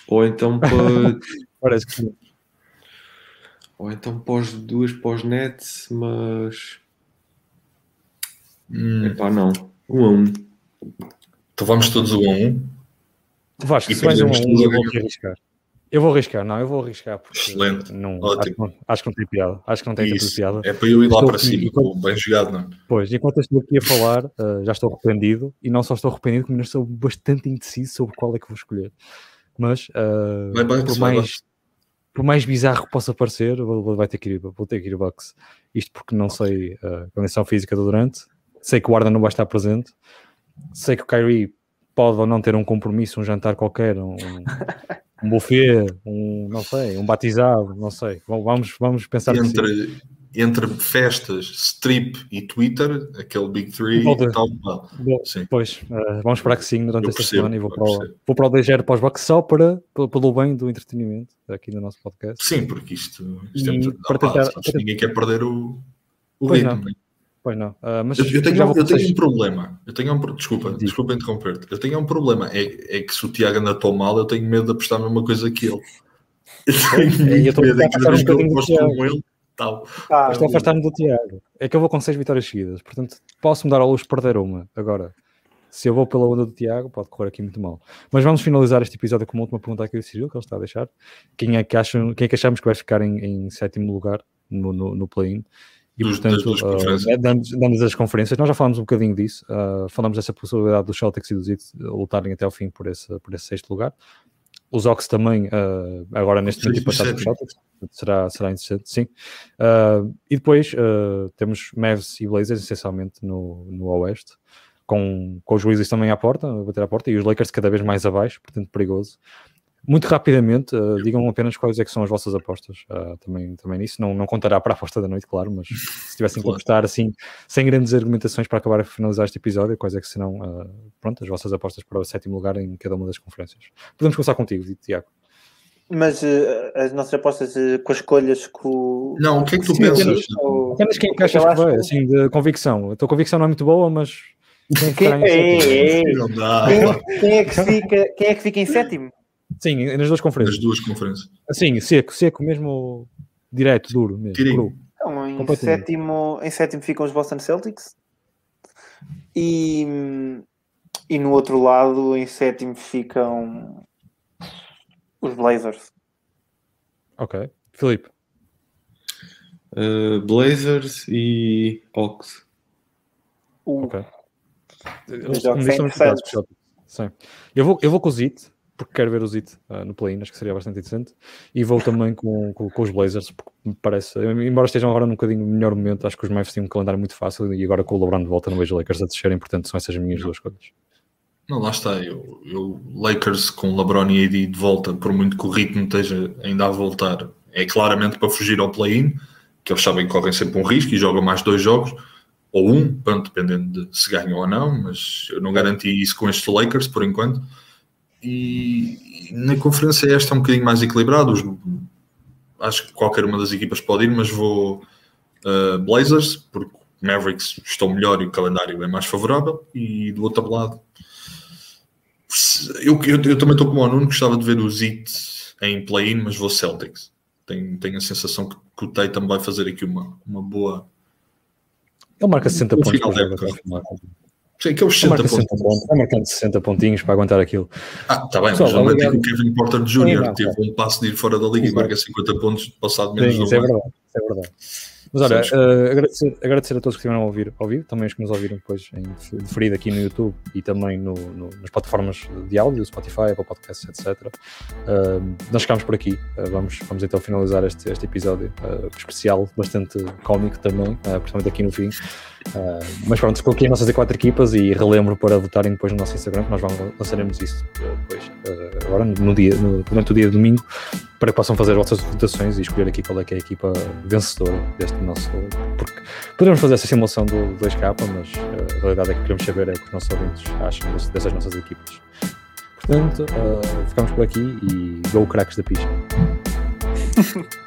Ou então para. Parece que sim. Ou então pós duas pós-net, mas. Hum. Epá, não. Um a um. Então vamos todos um a um. Vasco, se vais um a um, eu vou arriscar. Eu vou arriscar, não, eu vou arriscar porque Excelente. Não, acho, acho, que não tem piada. Acho que não tem Isso. piada. É para eu ir lá estou para cima, enquanto... bem jogado, não é? Pois, enquanto eu estou aqui a falar, uh, já estou arrependido e não só estou arrependido, como estou bastante indeciso sobre qual é que vou escolher. Mas uh, vai, vai, por, mais, por mais bizarro que possa parecer, vou, vai ter que ir, vou ter que ir Bucks. Isto porque não sei a condição física do Durante, sei que o Arda não vai estar presente, sei que o Kyrie pode ou não ter um compromisso, um jantar qualquer, um, um buffet, um, não sei, um batizado, não sei. Vamos, vamos pensar entre, entre festas, strip e Twitter, aquele Big Three e tal. Pois, uh, vamos esperar que sim durante eu esta percebo, semana e vou para, o, vou para o DGR para os box só para, pelo bem do entretenimento aqui no nosso podcast. Sim, porque isto, isto é muito, para tentar, para ninguém quer perder o, o pois ritmo. Não. Pois não. Uh, mas eu, eu, tenho, eu tenho um problema. Eu tenho um, desculpa, Diz. desculpa interromper-te. Eu tenho um problema. É, é que se o Tiago anda tão mal, eu tenho medo de apostar a mesma coisa que ele. Eu tenho é, muito medo de cada vez que eu aposto com ele tal. Ah, Estou a afastar-me do Tiago. É que eu vou com seis vitórias seguidas, portanto posso-me dar a luz perder uma. Agora, se eu vou pela onda do Tiago, pode correr aqui muito mal. Mas vamos finalizar este episódio com uma última pergunta aqui do Cyril, que ele está a deixar. Quem é que, acham, quem é que achamos que vai ficar em, em sétimo lugar no, no, no play-in? E dos, portanto, uh, damos, damos, as conferências. Nós já falamos um bocadinho disso, uh, falamos dessa possibilidade dos Celtics e dos Heat lutarem até ao fim por esse, por esse sexto lugar. Os Ox também, uh, agora neste momento, passados por Celtics, será, será interessante, sim. Uh, e depois uh, temos Mavs e Blazers, essencialmente, no, no Oeste, com, com os Grizzlies também à porta, a bater à porta, e os Lakers cada vez mais abaixo, portanto perigoso. Muito rapidamente, uh, digam apenas quais é que são as vossas apostas. Uh, também, também nisso. Não, não contará para a aposta da noite, claro, mas se tivessem que apostar assim, sem grandes argumentações para acabar a finalizar este episódio, quais é que serão uh, pronto, as vossas apostas para o sétimo lugar em cada uma das conferências. Podemos começar contigo, Tiago. Mas as nossas apostas com as escolhas com Não, o que é que tu Sim, pensas? Apenas quem é que achas que vai, assim, de convicção. A tua convicção não é muito boa, mas. Quem, quem, é, é, quem, é que fica, quem é que fica em sétimo? Sim, nas duas conferências. Nas duas conferências. Assim, seco, seco mesmo, direto, duro mesmo. Então, em, sétimo, em sétimo ficam os Boston Celtics. E, e no outro lado, em sétimo, ficam os Blazers. Ok. Filipe. Uh, Blazers e Hawks. Uh. Ok. Eles, Sim. Eu vou, eu vou com o Zit porque quero ver o Zit uh, no play-in, acho que seria bastante interessante. E vou também com, com, com, os Blazers, porque me parece, embora estejam agora num bocadinho melhor momento, acho que os Mavs têm um calendário muito fácil e agora com o LeBron de volta não vejo Lakers a descerem, portanto são essas as minhas duas coisas. Não, lá está, eu, eu, Lakers com LeBron e AD de volta, por muito que o ritmo esteja ainda a voltar, é claramente para fugir ao play-in, que eles sabem que correm sempre um risco e jogam mais dois jogos, ou um, pronto, dependendo de se ganham ou não, mas eu não garanti isso com estes Lakers por enquanto. E, na conferência esta é um bocadinho mais equilibrado. acho que qualquer uma das equipas pode ir, mas vou uh, Blazers, porque Mavericks estão melhor e o calendário é mais favorável. E do outro lado, eu, eu, eu também estou como o Nuno, gostava de ver o Zit em play-in, mas vou Celtics. Tenho, tenho a sensação que, que o Tatum vai fazer aqui uma, uma boa. Ele marca 60 pontos. Sim, que é os 60 pontos. pontos. Está marcando 60 pontinhos para aguentar aquilo. Ah, está bem, Pessoal, mas não é o Kevin Porter Jr. teve um passo de ir fora da liga e marca 50 pontos passado menos Sim, isso é verdade, isso é verdade. Mas olha, uh, agradecer, agradecer, a todos que estiveram a ouvir, a ouvir, também os que nos ouviram depois em deferido aqui no YouTube e também no, no, nas plataformas de áudio, Spotify, Apple Podcasts, etc. Uh, eh, nós ficamos por aqui. Uh, vamos, vamos então finalizar este, este episódio especial, bastante cómico também, principalmente aqui no fim. Uh, mas pronto, coloquei as nossas quatro equipas e relembro para votarem depois no nosso Instagram, nós vamos, lançaremos isso depois, uh, agora no dia, no, durante o dia de domingo, para que possam fazer as vossas votações e escolher aqui qual é que é a equipa vencedora deste nosso. Porque podemos fazer essa simulação do 2K, mas uh, a realidade é que queremos saber é o que os nossos ouvintes acham dessas nossas equipas. Portanto, ficamos por aqui e go cracks da pista.